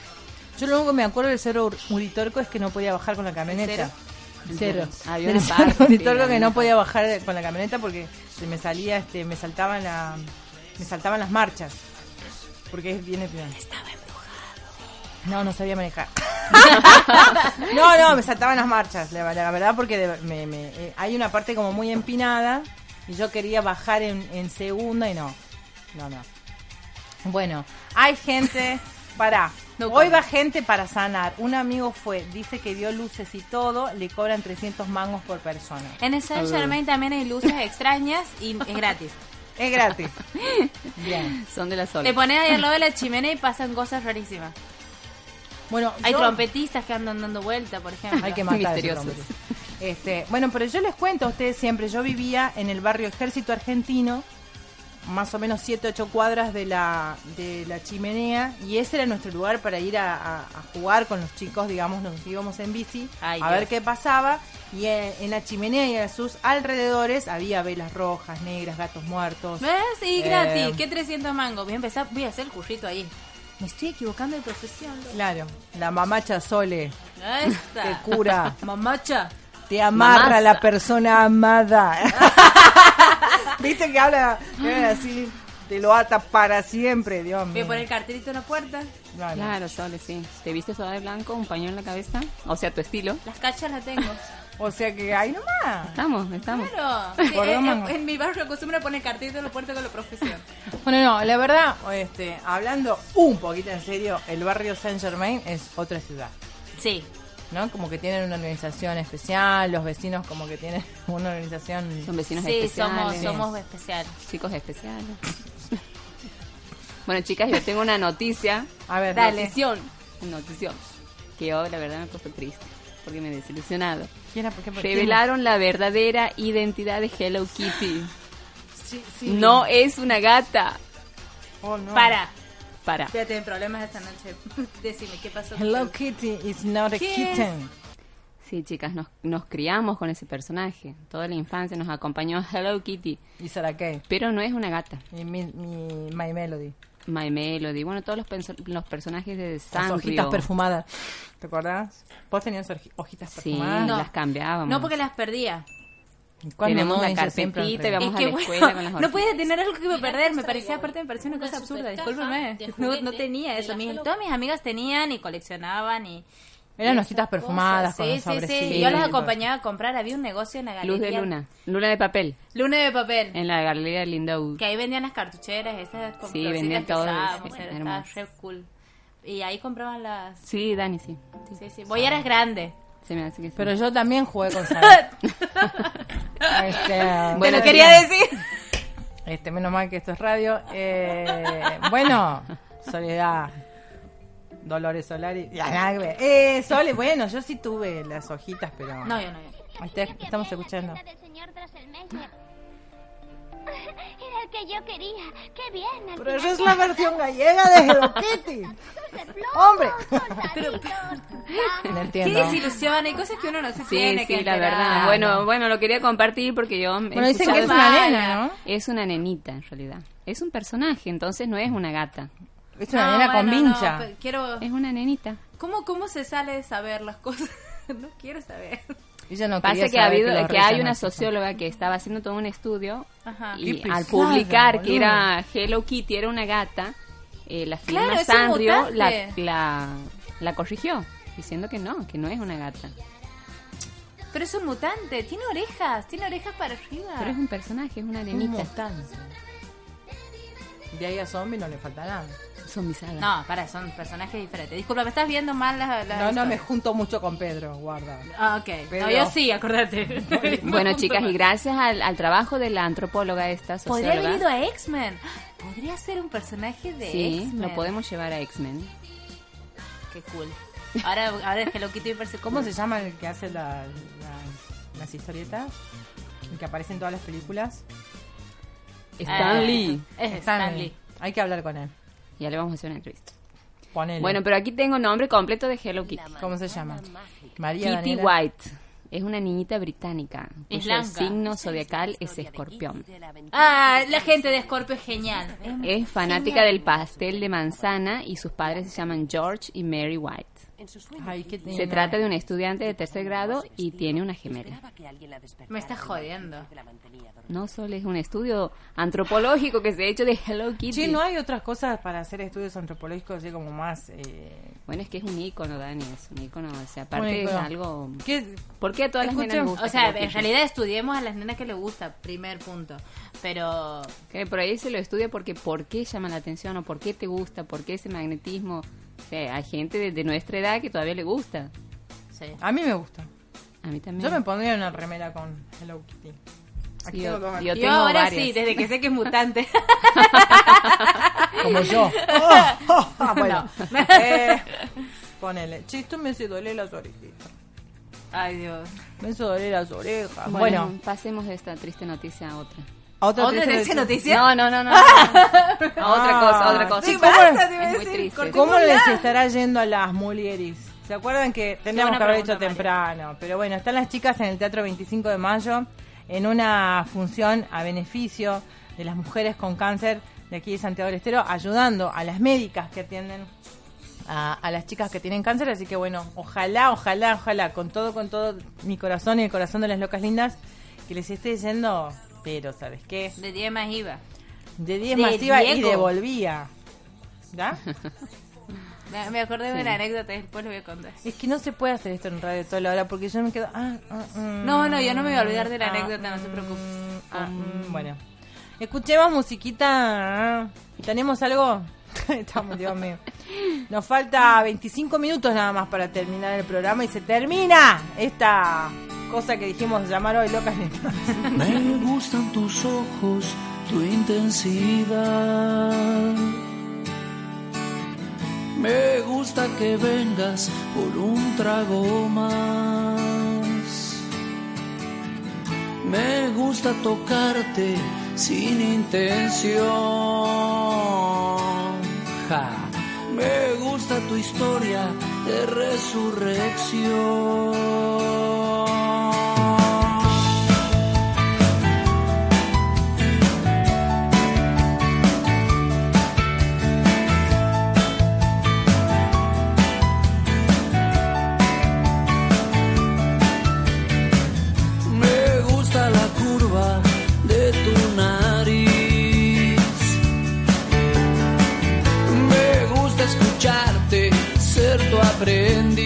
Yo lo único que me acuerdo del cerro Ur- Uritorco es que no podía bajar con la camioneta. cero? Había Del cerro Uritorco que no podía bajar con la camioneta porque se me salía, este, me saltaban la, me saltaban las marchas. Porque es bien Estaba No, no sabía manejar. no, no, me saltaban las marchas, la, la verdad, porque de- me- me- eh, hay una parte como muy empinada y yo quería bajar en, en segunda y no. No, no. Bueno, hay gente. Pará. No Hoy va gente para sanar. Un amigo fue, dice que vio luces y todo, le cobran 300 mangos por persona. En el Saint Germain también hay luces extrañas y es gratis. Es gratis. Bien. Son de la sola. Te pones ahí al lado de la chimenea y pasan cosas rarísimas. Bueno, Hay yo- trompetistas que andan dando vuelta, por ejemplo. Hay que matar Misteriosos. Este, bueno, pero yo les cuento a ustedes siempre, yo vivía en el barrio Ejército Argentino, más o menos 7, 8 cuadras de la, de la chimenea, y ese era nuestro lugar para ir a, a- a jugar con los chicos, digamos, nos íbamos en bici, Ay, a Dios. ver qué pasaba, y en, en la chimenea y a sus alrededores había velas rojas, negras, gatos muertos. ¿Ves? Y Eh, gratis. ¿Qué 300 mangos? Voy a empezar, voy a hacer el currito ahí. Me estoy equivocando de profesión. Claro, la mamacha Sole, que cura. Mamacha. Te amarra Mamasa. la persona amada. ¿Viste que habla, así? Te lo ata para siempre, Dios mío. a poner el cartelito en la puerta. No. Claro, Sole, sí. ¿Te viste toda de blanco, un pañuelo en la cabeza? O sea, tu estilo. Las cachas las tengo. O sea que ahí nomás. Estamos, estamos. Claro. Por Sí, dos en, mangos. en- en mi barrio acostumbran poner cartelito en la puerta con la profesión. Bueno, no, la verdad, este, hablando un poquito en serio, el barrio Saint Germain es otra ciudad. Sí. ¿No? Como que tienen una organización especial, los vecinos como que tienen una organización... Son vecinos Sí, somos, especiales. somos especiales. Chicos especiales. bueno, chicas, yo tengo una noticia. A ver, Dale. Notición. Notición. Que hoy, la verdad, me puso triste. Porque me he desilusionado. ¿Quién era? ¿Por qué? ¿Por qué? Revelaron la verdadera identidad de Hello Kitty. Sí, sí. No es una gata. Oh, no. Para. Para. Fíjate, en problemas esta noche. Decime, ¿qué pasó? Hello Kitty is not a ¿Qué kitten. Sí, chicas, nos, nos criamos con ese personaje. Toda la infancia nos acompañó Hello Kitty. Y Sarah Kay. Pero no es una gata. Y mi, mi My Melody. My Melody, bueno, todos los, personajes de Las Sanrio. hojitas perfumadas. ¿Te acordás? ¿Vos tenías hoji- hojitas Sí, perfumadas? No. las cambiábamos. No, porque las perdía. Cuando Tenemos no, la carpetita y vamos Es que, a la bueno, escuela con las no podía tener algo que iba a perder, me parecía, aparte me parecía una cosa absurda, discúlpeme. No, no tenía eso, mis, todas mis amigas tenían y coleccionaban y... Eran hojitas perfumadas cosas. con sí, los sí, sí, yo las acompañaba a comprar, había un negocio en la galería. Luz de luna. Luna de papel. Luna de papel. En la galería Lindau. Que ahí vendían las cartucheras, esas con Sí, vendían que todo, usábamos, sí, estaba re cool. Y ahí compraban las... Sí, Dani, sí. Sí, sí. Vos eras grande. Se me hace que sí. Pero yo también jugué con Sara. este, Te lo quería decir. Este, menos mal que esto es radio. Eh, bueno, Soledad. Dolores Solari. Eh, Sole, bueno, yo sí tuve las hojitas, pero. No, yo no. Estamos escuchando. del señor Drosselmeyer. Era el que yo quería. ¡Qué bien! Pero esa es la versión gallega de Hello Kitty. ¡Hombre! No Qué entiendo. desilusión, hay cosas que uno no se Sí, tiene que sí, la verdad. Bueno, bueno, lo quería compartir porque yo... Bueno, dicen que es una nena, ¿no? Es una nenita, en realidad. Es un personaje, entonces no es una gata. Es una No, nena con bueno, no, vincha. pe- quiero... Es una nenita. ¿Cómo, ¿Cómo se sale de saber las cosas? no quiero saber. Ella no Pasa que, ha habido, que reyes hay una socióloga que estaba haciendo todo un estudio Ajá. y al publicar que era Hello Kitty era una gata, eh, la firma Claro, un Sanrio la, la, la corrigió, diciendo que no, que no es una gata. Pero es un mutante, tiene orejas, tiene orejas para arriba. Pero es un personaje, es una Un nenita. mutante. De ahí a zombie no le falta nada. Zombizada. No, para, son personajes diferentes. Disculpa, me estás viendo mal las la No, no me junto mucho con Pedro, guarda. Ah, ok. Pero- No, yo sí, acordate. Bueno, chicas, y gracias al, al trabajo de la antropóloga esta Podría haber ido socióloga, a X-Men. Podría ser un personaje de sí, X-Men. lo podemos llevar a X-Men. Qué cool. Ahora, ahora es Hello Kitty versus ¿Cómo se llama el que hace la- la- las historietas? El que aparece en todas las películas. Stan Lee. Es Stan Lee. Hay que hablar con él. Ya le vamos a hacer una entrevista. Ponele. Bueno, pero aquí tengo nombre completo de Hello Kitty. ¿Cómo se llama? María Kitty Daniela. White. Es una niñita británica. Es Cuyo blanca. signo zodiacal es escorpión. Ah, la gente de Scorpio es genial. Es fanática del pastel de manzana y sus padres se llaman George y Mary White. Ay, qué Se trata de un estudiante de tercer grado y tiene una gemela. Me estás jodiendo. No solo es un estudio antropológico que se ha hecho de Hello Kitty. Sí, no hay otras cosas para hacer estudios antropológicos así como más... Eh... Bueno, es que es un ícono, Dani, es un ícono. O sea, aparte es algo... ¿Qué? ¿Por qué a todas las Escucha, nenas les gusta O sea, Hello en Kitty? realidad estudiemos a las nenas que les gusta, primer punto. Pero Que por ahí se lo estudia porque por qué llama la atención o por qué te gusta, por qué ese magnetismo. O sea, hay gente de, de nuestra edad que todavía le gusta. sí. A mí me gusta. A mí también. Yo me pondría una remera con Hello Kitty. Aquí Sí, tengo yo- dos- yo Yo tengo ahora varias. sí, desde que sé que es mutante. Como yo. Ah, bueno. Eh, ponele. Che, esto me hace doler las orejitas. Ay, Dios. Me hace doler las orejas. Bueno, Bueno, pasemos de esta triste noticia a otra. A otra, ¿Otra triste triste noticia. noticia? No, no, no, no. no. A otra cosa, a otra Ah, cosa. sí, ¿cómo- es muy triste. ¿Cómo les estará yendo a las mulieris? ¿Se acuerdan que tendríamos que haber hecho temprano? Pero bueno, están las chicas en el Teatro 25 de Mayo en una función a beneficio de las mujeres con cáncer de aquí de Santiago del Estero, ayudando a las médicas que atienden a, a las chicas que tienen cáncer. Así que bueno, ojalá, ojalá, ojalá, con todo, con todo mi corazón y el corazón de las locas lindas, que les esté yendo, pero ¿sabes qué? De 10 más IVA. De 10 De masiva y Diego. devolvía. ¿Ya? Me- acordé de una anécdota, después lo voy a contar. Es que no se puede hacer esto en radio toda la hora porque yo me quedo. Ah, ah, mm, No, no, yo no me voy a olvidar de la ah, anécdota, no se preocupe. ah, mm, bueno, escuchemos musiquita. ¿Tenemos algo? Estamos, Dios mío. Nos falta 25 minutos nada más para terminar el programa y se termina esta cosa que dijimos llamar hoy locas. Me gustan tus ojos, tu intensidad. Me gusta que vengas por un trago más. Me gusta tocarte sin intención. Me gusta tu historia de resurrección. aprender.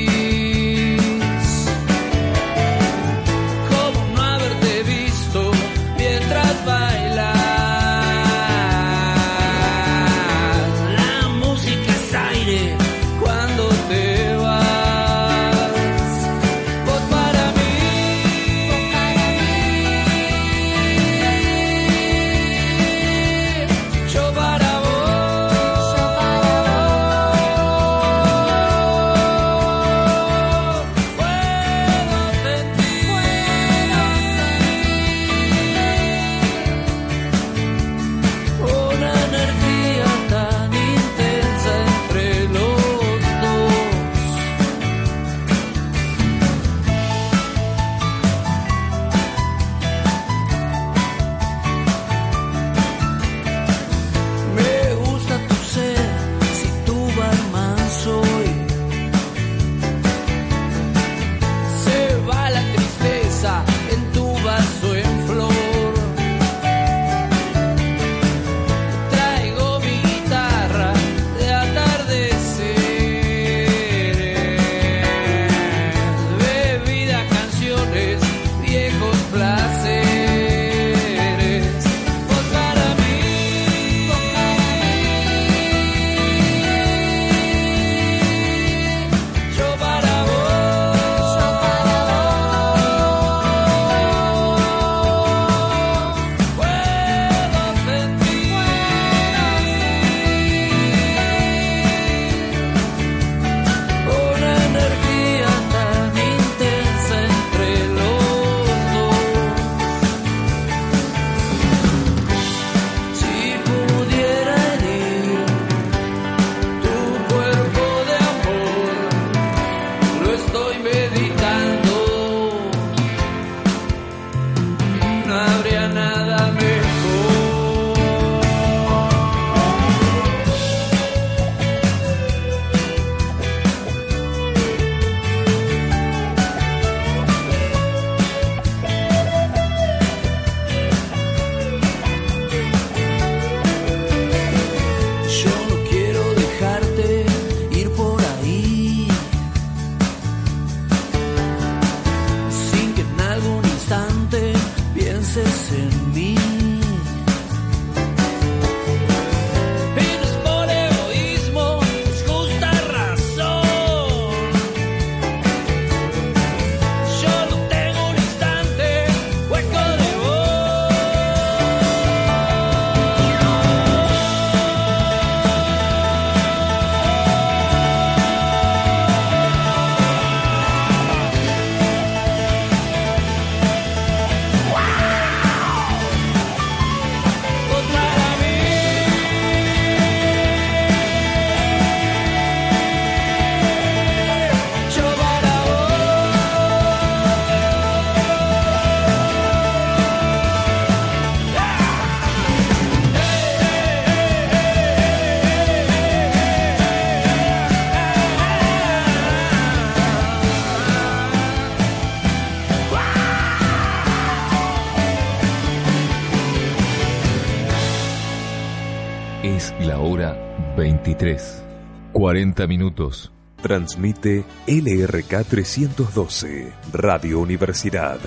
40 minutos. Transmite LRK 312, Radio Universidad.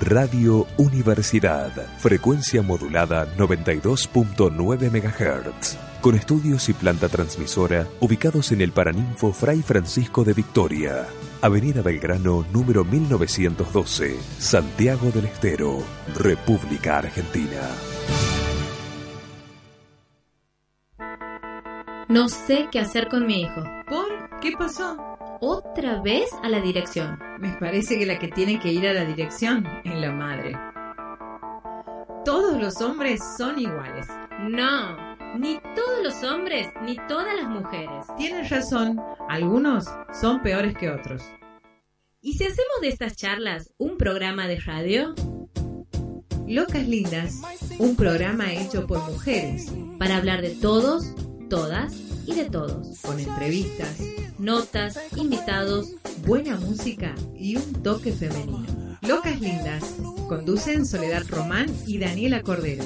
Radio Universidad, frecuencia modulada 92.9 MHz, con estudios y planta transmisora ubicados en el Paraninfo Fray Francisco de Victoria, Avenida Belgrano número 1912, Santiago del Estero, República Argentina. No sé qué hacer con mi hijo. ¿Por? ¿Qué pasó? Otra vez a la dirección. Me parece que la que tiene que ir a la dirección es la madre. Todos los hombres son iguales. No, ni todos los hombres ni todas las mujeres. Tienes razón, algunos son peores que otros. ¿Y si hacemos de estas charlas un programa de radio? Locas Lindas, un programa hecho por mujeres, Para hablar de todos, todas y de todos. con entrevistas, Notas, invitados. buena música y un toque femenino. Locas Lindas, conducen Soledad Román y Daniela Cordero.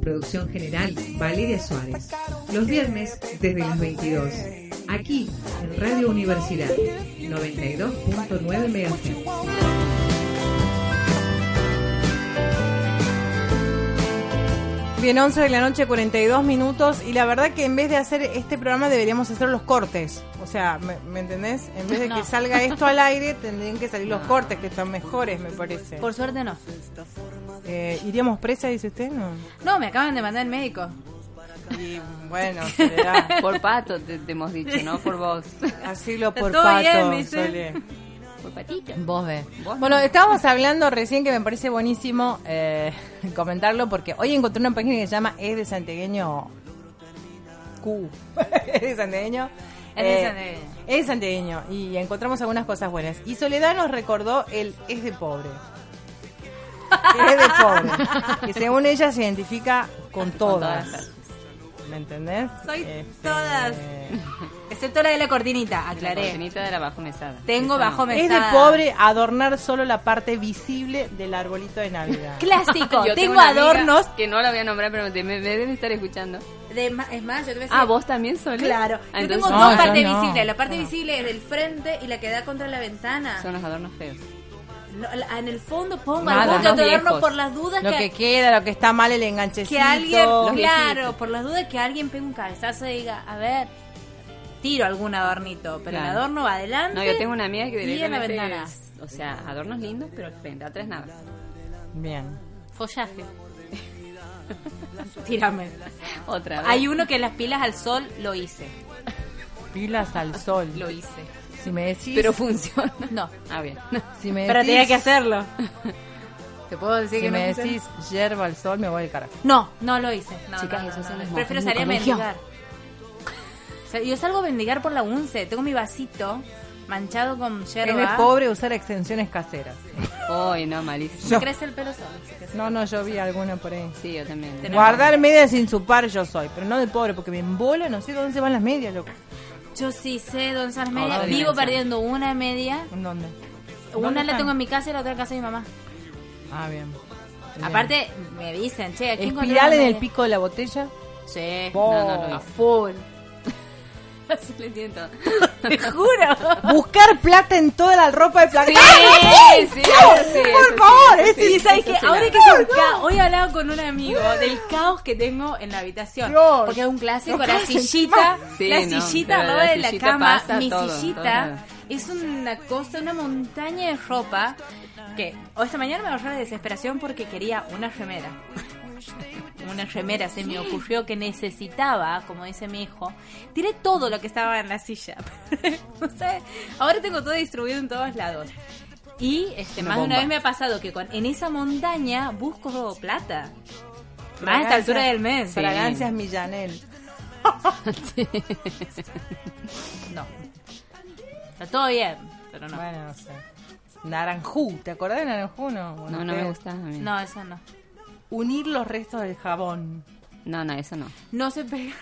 Producción general, Valeria Suárez. Los viernes desde las 22. Aquí, en Radio Universidad, 92.9 MHz. Bien, 11 de la noche, 42 minutos. Y la verdad que en vez de hacer este programa deberíamos hacer los cortes. O sea, ¿me, me entendés? En vez de que salga esto al aire, tendrían que salir los cortes, que están mejores, me parece. Por suerte no. Eh, ¿Iríamos presa, dice usted? No. No, me acaban de mandar el médico. Y bueno, Soledad, Por pato te, te hemos dicho, no por vos. asilo por Todo pato, bien, Vos ves. Vos Bueno, no. estábamos hablando recién que me parece buenísimo eh, comentarlo porque hoy encontré una página que se llama Es de Santiagueño Q. es de Santiagueño. Es de Eh, Santiagueño. Es de Santiagueño y encontramos algunas cosas buenas. Y Soledad nos recordó el Es de pobre. Es de pobre. Que según ella se identifica con todas. todas. ¿Me entendés? Soy Este, todas. Excepto la de la cortinita, La aclaré. cortinita de la bajo mesada. Tengo bajo Es de mesada. pobre adornar solo la parte visible del arbolito de Navidad. Clásico. Yo tengo adornos. Que no la voy a nombrar, pero me, me debe estar escuchando. De, es más, yo te voy a decir. Ah, vos también, Sol. Claro. Ah, yo entonces tengo No, dos partes no. visibles. La parte No. visible es del frente y la que da contra la ventana. son los adornos feos. No, la- en el fondo pongo Nada, algún viejos. por las dudas Lo que, que queda, lo que está mal, el enganchecito. que alguien, claro, viejitos. por las dudas que alguien pegue un cabezazo y diga, a ver, tiro algún adornito, pero el Claro. adorno va adelante. No, yo tengo una amiga que la directamente ventana. es- o sea, adornos lindos, pero al frente, atrás nada. Bien. Follaje. Tírame. Otra vez. Hay uno que las pilas al sol lo hice. Pilas al sol. Lo hice. Si me decís. Pero funciona. No. Ah, bien. si me Pero decís, tenía que hacerlo. Te puedo decir Si que me no decís yerba al sol, me voy al carajo. No, no lo hice. No, Chicas, no, no, eso no. les Prefiero salir a mendigar. O sea, yo salgo a mendigar por la UNCE. Tengo mi vasito manchado con Es yerba. de pobre usar extensiones caseras. Uy, no, malísimo. Me crece el pelo solo. No, no, yo vi alguna por ahí. Sí, yo también. Guardar medias sin su par yo soy, pero no de pobre, porque me embola, no sé dónde se van las medias, loco. Yo sí sé dónde están las medias. Vivo perdiendo una media. ¿En dónde? Una ¿Dónde la están? tengo en mi casa y la otra en casa de mi mamá. Ah, bien. Bien. Aparte, me dicen, che, aquí encontré Espiral una en el media. pico de la botella. Sí. No, no lo A hice. full. Sí, le entiendo. Te juro. Buscar plata en toda la ropa de plata. Sí, ¡Ay, sí, eso sí, por favor, sí, ese- Y sabes que sí ahora que es un caos, hoy hablaba con un amigo del caos que tengo en la habitación. Dios. Porque es un clásico, No la sillita, Sí, la no, sillita al lado la de la cama, mi todo, sillita todo. es una cosa, una montaña de ropa que o esta mañana me agarró la desesperación porque quería una remera. Una remera se me ocurrió que necesitaba, como dice mi hijo. Tiré todo lo que estaba en la silla. no sé, ahora tengo todo distribuido en todos lados. Y este, Una más de una vez me ha pasado que con- en esa montaña busco plata. Más a esta altura del mes. Fragancias Millanel. No. Está todo bien, pero no. Bueno, no sé. Naranjú, ¿te acordás de Naranjú? No, Bueno, No, no me gusta a mí. No, eso no. Unir los restos del jabón. No, no, eso no. No se pega.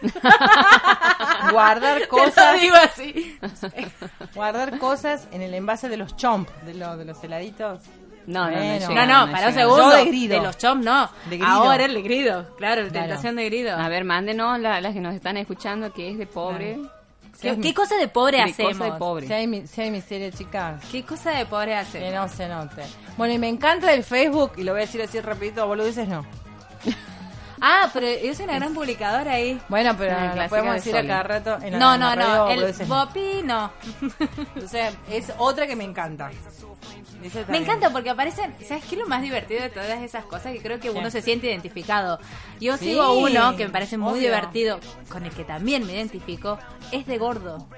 Guardar Te lo cosas. digo así. guardar cosas en el envase de los chomp, de, lo- de los heladitos. No, no, no llega, No, no, no para un segundo. Yo de grido. los choms no. De grido. Ahora el de grido. Claro, el Claro. tentación de grido. A ver, mándenos la- las que nos están escuchando, que es de pobre. ¿Qué, qué cosa de pobre De hacemos? cosa de pobre. Si hay, mi- si hay miseria, chicas. ¿Qué cosa de pobre Que hacemos? no se note. Bueno, y me encanta el Facebook, y lo voy a decir así rapidito, boludeces no. Ah, pero es una gran publicadora ahí. Bueno, pero Ah, lo clásica podemos de decir a Sole. cada rato en la- No, en la no, radio, no. El no. Bopi no. Entonces, es otra que me encanta. Me encanta porque aparecen, ¿sabes qué es lo más divertido de todas esas cosas? Que creo que uno se siente identificado. Yo Sí, sigo uno que me parece muy obvio. divertido, con el que también me identifico, es de gordo.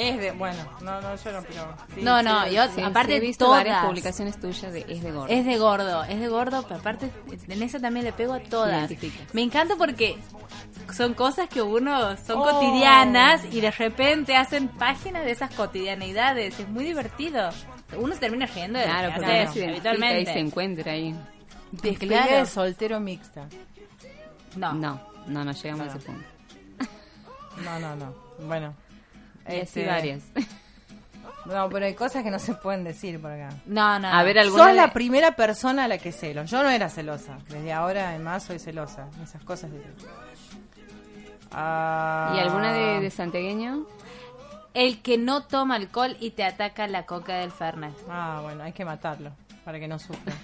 Es de, bueno, no, no, yo no, pero... sí, No, no, sí, yo sí. aparte he visto todas. varias publicaciones tuyas de Es de Gordo. Es de gordo, es de gordo, pero aparte en esa también le pego a todas. Me encanta porque son cosas que uno son Oh. cotidianas y de repente hacen páginas de esas cotidianidades. Es muy divertido. Uno se termina riendo de Claro, porque se identifica y habitualmente. se encuentra ahí. Despedida Claro. de soltero mixta. No. No, no, no llegamos a ese punto. No, no, no. Bueno. Este, varias. No, pero hay cosas que no se pueden decir por acá. No, no. A ver, Sos alguna la de- primera persona a la que celo. Yo no era celosa. Desde ahora, además, soy celosa. Esas cosas. de- Ah, ¿Y alguna de, de santiagueño? El que no toma alcohol y te ataca la coca del Fernet. Ah, bueno, hay que matarlo para que no sufra.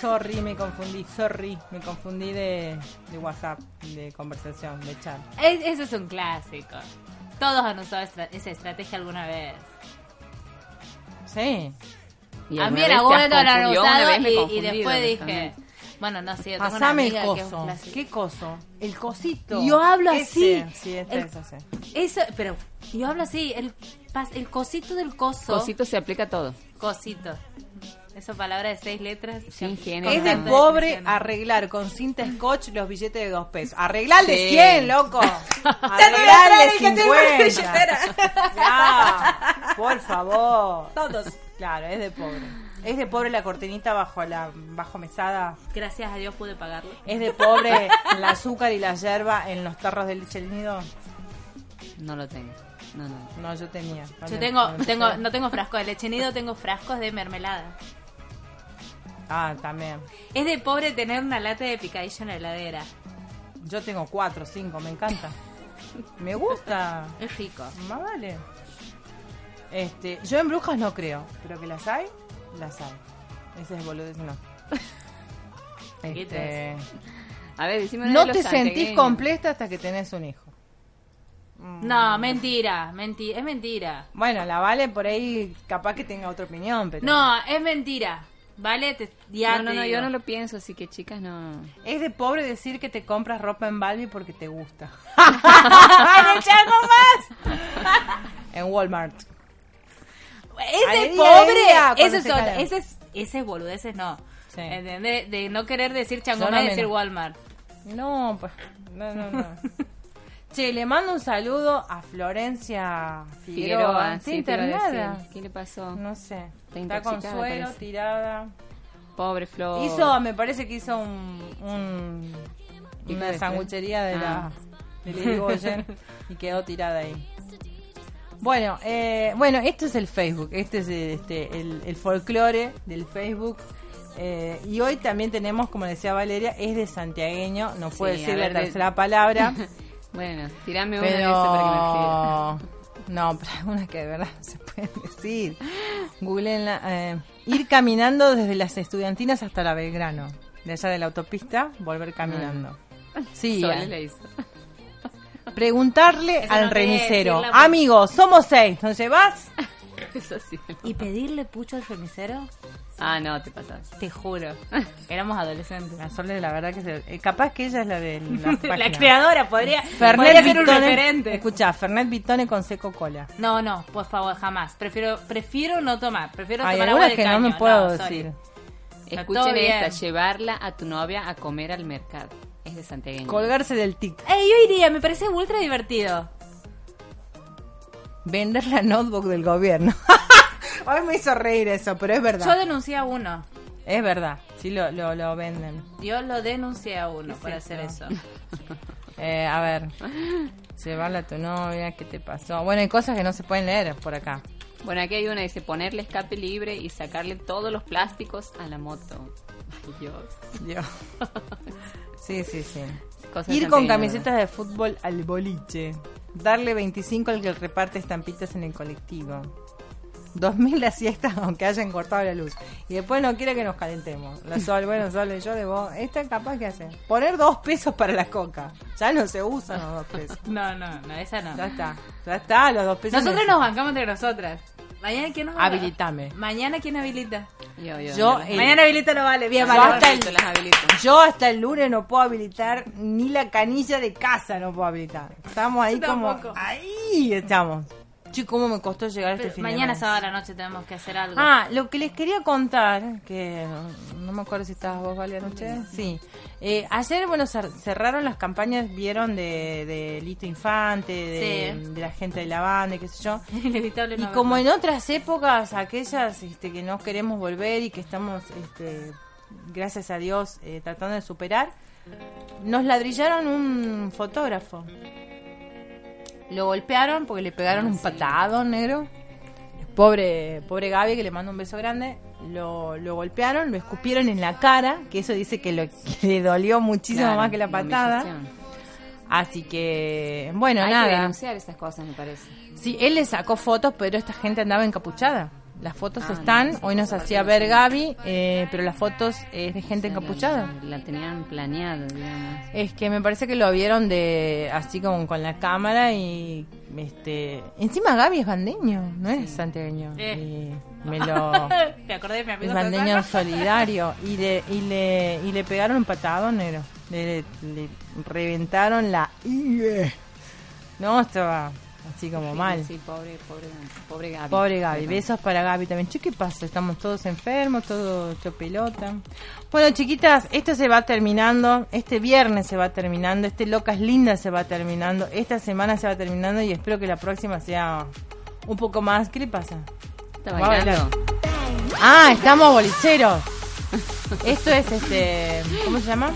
Sorry, me confundí. Sorry, me confundí de, de WhatsApp, de conversación, de chat. Es- eso es un clásico. Todos han usado estra- esa estrategia alguna vez. Sí. Y a alguna mí te bueno, has lo han usado y, después dije, bueno, no sé, yo tengo una el que es coso. ¿Qué coso? El cosito. Yo hablo Ese. así. Sí, este El- es ese. Eso, pero yo hablo así, el, el cosito del coso. Cosito se aplica a todo. Cosito. Esa palabra de seis letras. Sin género. Es de pobre arreglar con cinta scotch los billetes de dos pesos. Arreglarle Sí. 100, loco. Arreglarle 50. Ya, por favor. Todos. Claro, es de pobre. Es de pobre la cortinita bajo la bajo mesada. Gracias a Dios pude pagarlo. Es de pobre el azúcar y la yerba en los tarros de leche del nido. No lo tengo. No, no. No, yo tenía. Yo tengo, tengo, no tengo frasco de leche nido, tengo frascos de mermelada. Ah, también. Es de pobre tener una lata de picadillo en la heladera. Yo tengo cuatro, cinco, me encanta. Me gusta. Es rico. Más vale. Este, yo en brujas no creo, pero que las hay, las hay. Ese es boludez, no. Este, A ver, decime no de te sentís completa hasta que tenés un hijo. No, mentira, mentira, es mentira. Bueno, la Vale por ahí capaz que tenga otra opinión, pero... No, es mentira. ¿Vale? Te, ya No, no, te no, yo no lo pienso, así que chicas, no. Es de pobre decir que te compras ropa en Balbi porque te gusta. ¡En el chango más! En Walmart. Es de Alegría, pobre. cuando Ese es, ese es, ese es boludeces, no. De no querer decir chango no más decir Walmart. No, pues. No, no, no. che, le mando un saludo a Florencia Figueroa. Figueroa, ¿Está sí, te iba a internada? ¿Qué le pasó? No sé. Está con suero, tirada. Pobre Flor. Hizo, me parece que hizo un, un- ¿Qué una sanguchería de Ah. la de Irigoyen y quedó tirada ahí. Bueno, eh, bueno, esto es el Facebook, este es este, el, el folclore del Facebook. Eh, y hoy también tenemos, como decía Valeria, es de santiagueño, no puede Sí, decir la ver, de- tercera palabra. Bueno, tirame una de esas para que me. Pero no, pero algunas que de verdad no se pueden decir. Googleenla, eh, ir caminando desde las estudiantinas hasta la Belgrano. De allá de la autopista, volver caminando. Sí, Sole eh, la hizo. preguntarle Eso al no remisero, decirla porque- amigos, somos seis, ¿dónde vas? Eso sí. ¿Y pedirle pucho al remisero? Ah, no, te pasas. Te juro. Éramos adolescentes. La Sole, la verdad que se, eh, capaz que ella es la de la, La creadora podría, podría Fernet ser un Vitone, referente. escucha, Fernet Vitone con seco cola. No, no, por favor, jamás. Prefiero prefiero no tomar. Prefiero Hay tomar agua algunas de que no me puedo sorry. decir. Escuchen esta, llevarla a tu novia a comer al mercado. Es de santiagueño. Colgarse del tic. Ey, yo iría, me parece ultra divertido. Vender la notebook del gobierno. Hoy me hizo reír eso, pero es verdad. Yo denuncié a uno. Es verdad, sí lo, lo, lo venden. Yo lo denuncié a uno ¿Qué por hacer eso? Eh, a ver, llevarla a tu novia, ¿qué te pasó? Bueno, hay cosas que no se pueden leer por acá. Bueno, aquí hay una, dice ponerle escape libre y sacarle todos los plásticos a la moto. Ay, Dios. Dios. Sí, sí, sí. Cosas Ir con camisetas de fútbol al boliche. Darle 25 al que reparte estampitas en el colectivo. 2000 la siesta aunque hayan cortado la luz. Y después no quiere que nos calentemos. La sol, bueno, sol, yo de vos. Esta es capaz que hace. Poner dos pesos para la coca. Ya no se usan los dos pesos. No, no, no, esa no. Ya está. Ya está, los dos pesos. Nosotros nos bancamos entre nosotras. Mañana quién nos Habilitame. Mañana quién habilita. Yo, yo, Yo, yo. el- Mañana habilita no vale, bien, Yo vale. hasta, el, las habilito. yo hasta el lunes no puedo habilitar ni la canilla de casa no puedo habilitar. Estamos ahí Yo como tampoco. ahí estamos. Chico, cómo me costó llegar a este Pero fin de mañana mes. sábado a la noche tenemos que hacer algo. Ah, lo que les quería contar, que no, me acuerdo si estabas vos, Vale, anoche. Sí. Eh, ayer, bueno, cer- cerraron las campañas, vieron, de, de Lito Infante, de, Sí. de la gente de la banda, y qué sé yo. Inevitable Y no como verlo. en otras épocas, aquellas este, que no queremos volver y que estamos, este, gracias a Dios, eh, tratando de superar, nos ladrillaron un fotógrafo. Lo golpearon porque le pegaron un patado negro. Pobre, pobre Gaby, que le mando un beso grande. Lo, lo golpearon, lo escupieron en la cara, que eso dice que, lo, que le dolió muchísimo Claro, más que la patada. Así que, bueno, Hay que nada. denunciar estas cosas, me parece. Sí, él le sacó fotos, pero esta gente andaba encapuchada. Las fotos Ah, están, no, hoy nos hacía ver. Gaby, eh, pero las fotos es de gente encapuchada. La tenían planeado, digamos. Es que me parece que lo vieron de así como con la cámara y este encima Gaby es bandeño, no es santiagueño. Eh. Y me lo Me acordé de mi amigo es bandeño solidario y le y le y le pegaron un patado negro. Le, le reventaron la No, estaba así como Sí, mal. Sí, pobre, pobre, pobre Gaby. Pobre Gaby, besos para Gaby también. Che, ¿qué pasa? Estamos todos enfermos, todo hecho pelota. Bueno, chiquitas, esto se va terminando. Este viernes se va terminando. Este Locas Lindas se va terminando. Esta semana se va terminando y espero que la próxima sea un poco más. ¿Qué le pasa? Está bailando. Ah, estamos bolicheros. Esto es este. ¿Cómo se llama?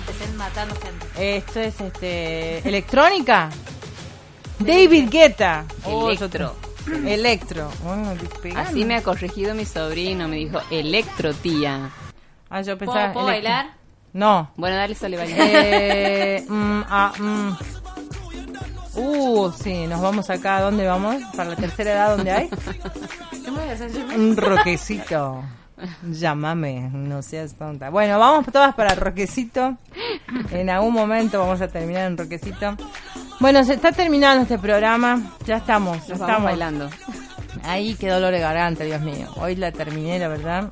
Esto es este. Electrónica. David Guetta. Oh, Electro. Electro. Bueno, despegando. Así me ha corregido mi sobrino, me dijo, electro, tía. Ah, yo ¿Puedo, pensaba. puedo electro. bailar? No. Bueno, dale, sale bailando. Eh, mm, ah, mm. Uh, sí, nos vamos acá. ¿A dónde vamos? ¿Para la tercera edad dónde hay? ¿Qué me voy a hacer yo? Un roquecito. Llámame, no seas tonta. Bueno, vamos todas para el roquecito. En algún momento vamos a terminar en roquecito. Bueno, se está terminando este programa. Ya estamos, ya Nos vamos estamos bailando. Ahí qué dolor de garganta, Dios mío. Hoy la terminé, la verdad.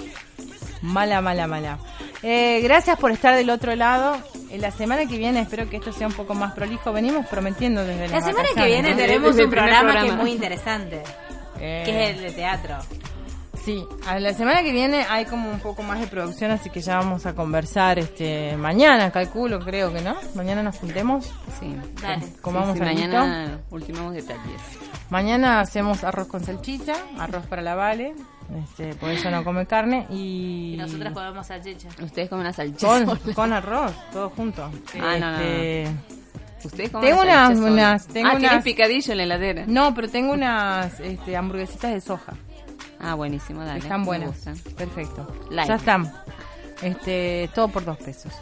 Mala, mala, mala. Eh, gracias por estar del otro lado. En la semana que viene espero que esto sea un poco más prolijo. Venimos prometiendo desde La semana que viene ¿no? tenemos Desde un programa, que es muy interesante, Eh, que es el de teatro. Sí, a la semana que viene hay como un poco más de producción, así que ya vamos a conversar este mañana, calculo, creo que no. Mañana nos juntemos. Sí. Dale. Comamos Sí, sí, mañana ultimamos detalles. Mañana hacemos arroz con salchicha, arroz para la Vale, este, por eso no come carne y, Y nosotras comemos salchicha. Ustedes comen una salchicha. con, con arroz, todo junto. Ah, no, no, no. Este, Ustedes comen Tengo una unas- unas- tengo ah, unas- picadillo en la heladera. No, pero tengo unas este, hamburguesitas de soja. Ah, buenísimo, dale. Están buenas. Perfecto. Ya están. Este, todo por dos pesos.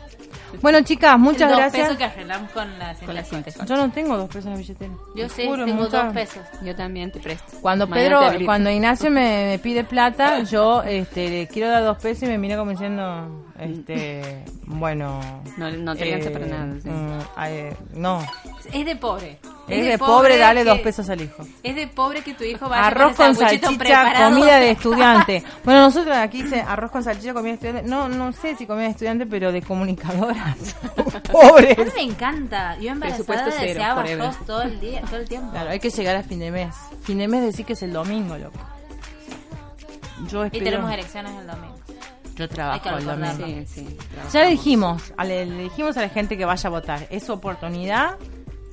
Bueno, chicas, muchas dos gracias. pesos que arreglamos con la. Con la. Yo no tengo dos pesos en la billetera. Yo sí, juro, tengo muchas- dos pesos. Yo también te presto. Cuando Pedro, cuando Ignacio me, me pide plata, yo este, le quiero dar dos pesos y me mira como diciendo, este, bueno. No, no te alcanza para nada, sí. mm, eh, no, Es de pobre. es de pobre darle que- dos pesos al hijo. Es de pobre que tu hijo vaya Arroz con, salchicha, comida de estudiante. Bueno, nosotros aquí dice arroz con salchicha, comida de estudiante. No, no sé si comida de estudiante, pero de comunicadoras. A mí Pobres. me encanta. Yo embarazada cero, deseaba forever. arroz todo el día, todo el tiempo. Claro, hay que llegar a fin de mes. Fin de mes decir que es el domingo, loco. Yo Y espero. tenemos elecciones el domingo. Yo trabajo el domingo. Sí, sí. Ya le dijimos, a le, le dijimos a la gente que vaya a votar. Es su oportunidad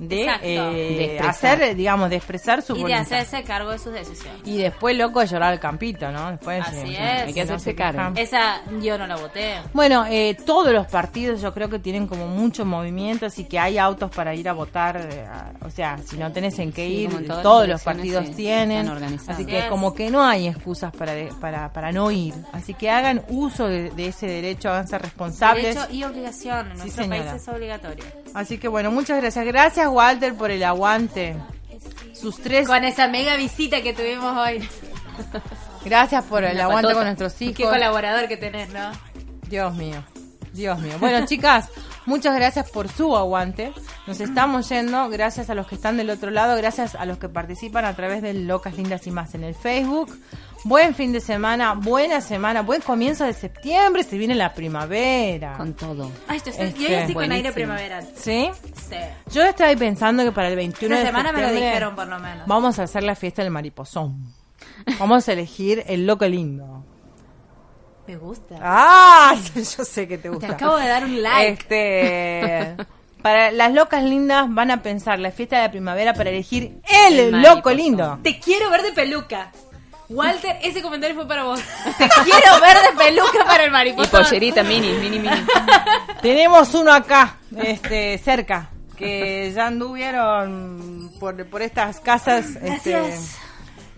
de, eh, De hacer, digamos, de expresar su Y de voluntad. hacerse cargo de sus decisiones. Y después, loco, de llorar al campito, ¿no? Después, Así eh, es. Hay que no hacerse se cargo. Esa yo no la voté. Bueno, eh, todos los partidos yo creo que tienen como mucho movimiento, así que hay autos para ir a votar, eh, a- o sea, si no tenés en qué Sí, ir, todos los partidos sí, tienen, así que como que no hay excusas para, de- para, para no ir, así que hagan uso de, de ese derecho, háganse responsables. Derecho y obligación. En Sí, nuestro señora. país es obligatorio. Así que bueno, muchas gracias. Gracias Walter por el aguante. Sus tres... Con esa mega visita que tuvimos hoy. Gracias por el Una aguante patota. con nuestros Qué hijos. colaborador que tenés, ¿no? Dios mío, Dios mío. Bueno, chicas, muchas gracias por su aguante. Nos estamos yendo, gracias a los que están del otro lado, gracias a los que participan a través de Locas Lindas y Más en el Facebook. Buen fin de semana, buena semana, buen comienzo de septiembre, se viene la primavera. Con todo. Ay, esto Este, yo ya estoy con aire primaveral. ¿Sí? Sí. Yo estaba ahí pensando que para el 21 Una de semana me lo septiembre dijeron, por lo menos. Vamos a hacer la fiesta del mariposón. Vamos a elegir el loco lindo. Me gusta. Ah, yo sé que te gusta. Te acabo de dar un like. Este, para las locas lindas van a pensar la fiesta de la primavera para elegir el, El loco lindo. Te quiero ver de peluca. Walter, ese comentario fue para vos. Te quiero ver de peluca para el Y mariposa. pollerita mini, mini, mini. Tenemos uno acá, este, cerca, que ya anduvieron por, por estas casas. Este, Gracias.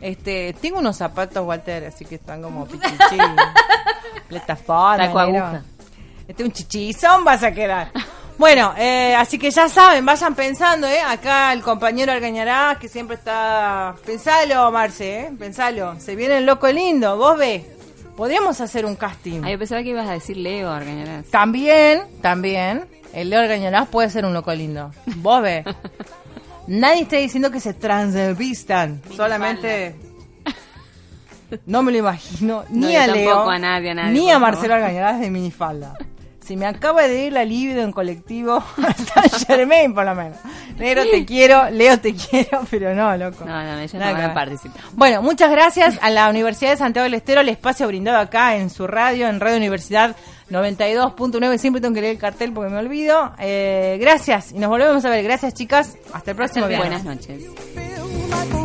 este, tengo unos zapatos, Walter, así que están como pichichi. Plataforma, Taco aguja. Este un chichizón vas a quedar. Bueno, eh, así que ya saben, vayan pensando, ¿eh? Acá el compañero Argañará, que siempre está... Pensalo, Marce, ¿eh? Pensalo. Se viene el loco lindo, vos ve. Podríamos hacer un casting. Ah, yo pensaba que ibas a decir Leo Argañarás. También, también, el Leo Argañarás puede ser un loco lindo. Vos ve. Nadie está diciendo que se transvistan. Solamente... No me lo imagino No, ni a Leo, a nadie, a nadie, ni a. Marcelo Argañarás de minifalda. Si me acaba de ir la libido en colectivo a San Germain, por lo menos. Negro te quiero, Leo te quiero, pero no, loco. No, no, ellos Nada no participar. Bueno, muchas gracias a la Universidad de Santiago del Estero, el espacio brindado acá en su radio, en Radio Universidad 92.9. Siempre tengo que leer el cartel porque me olvido. Eh, gracias y nos volvemos a ver. Gracias, chicas. Hasta el próximo viernes. Buenas noches.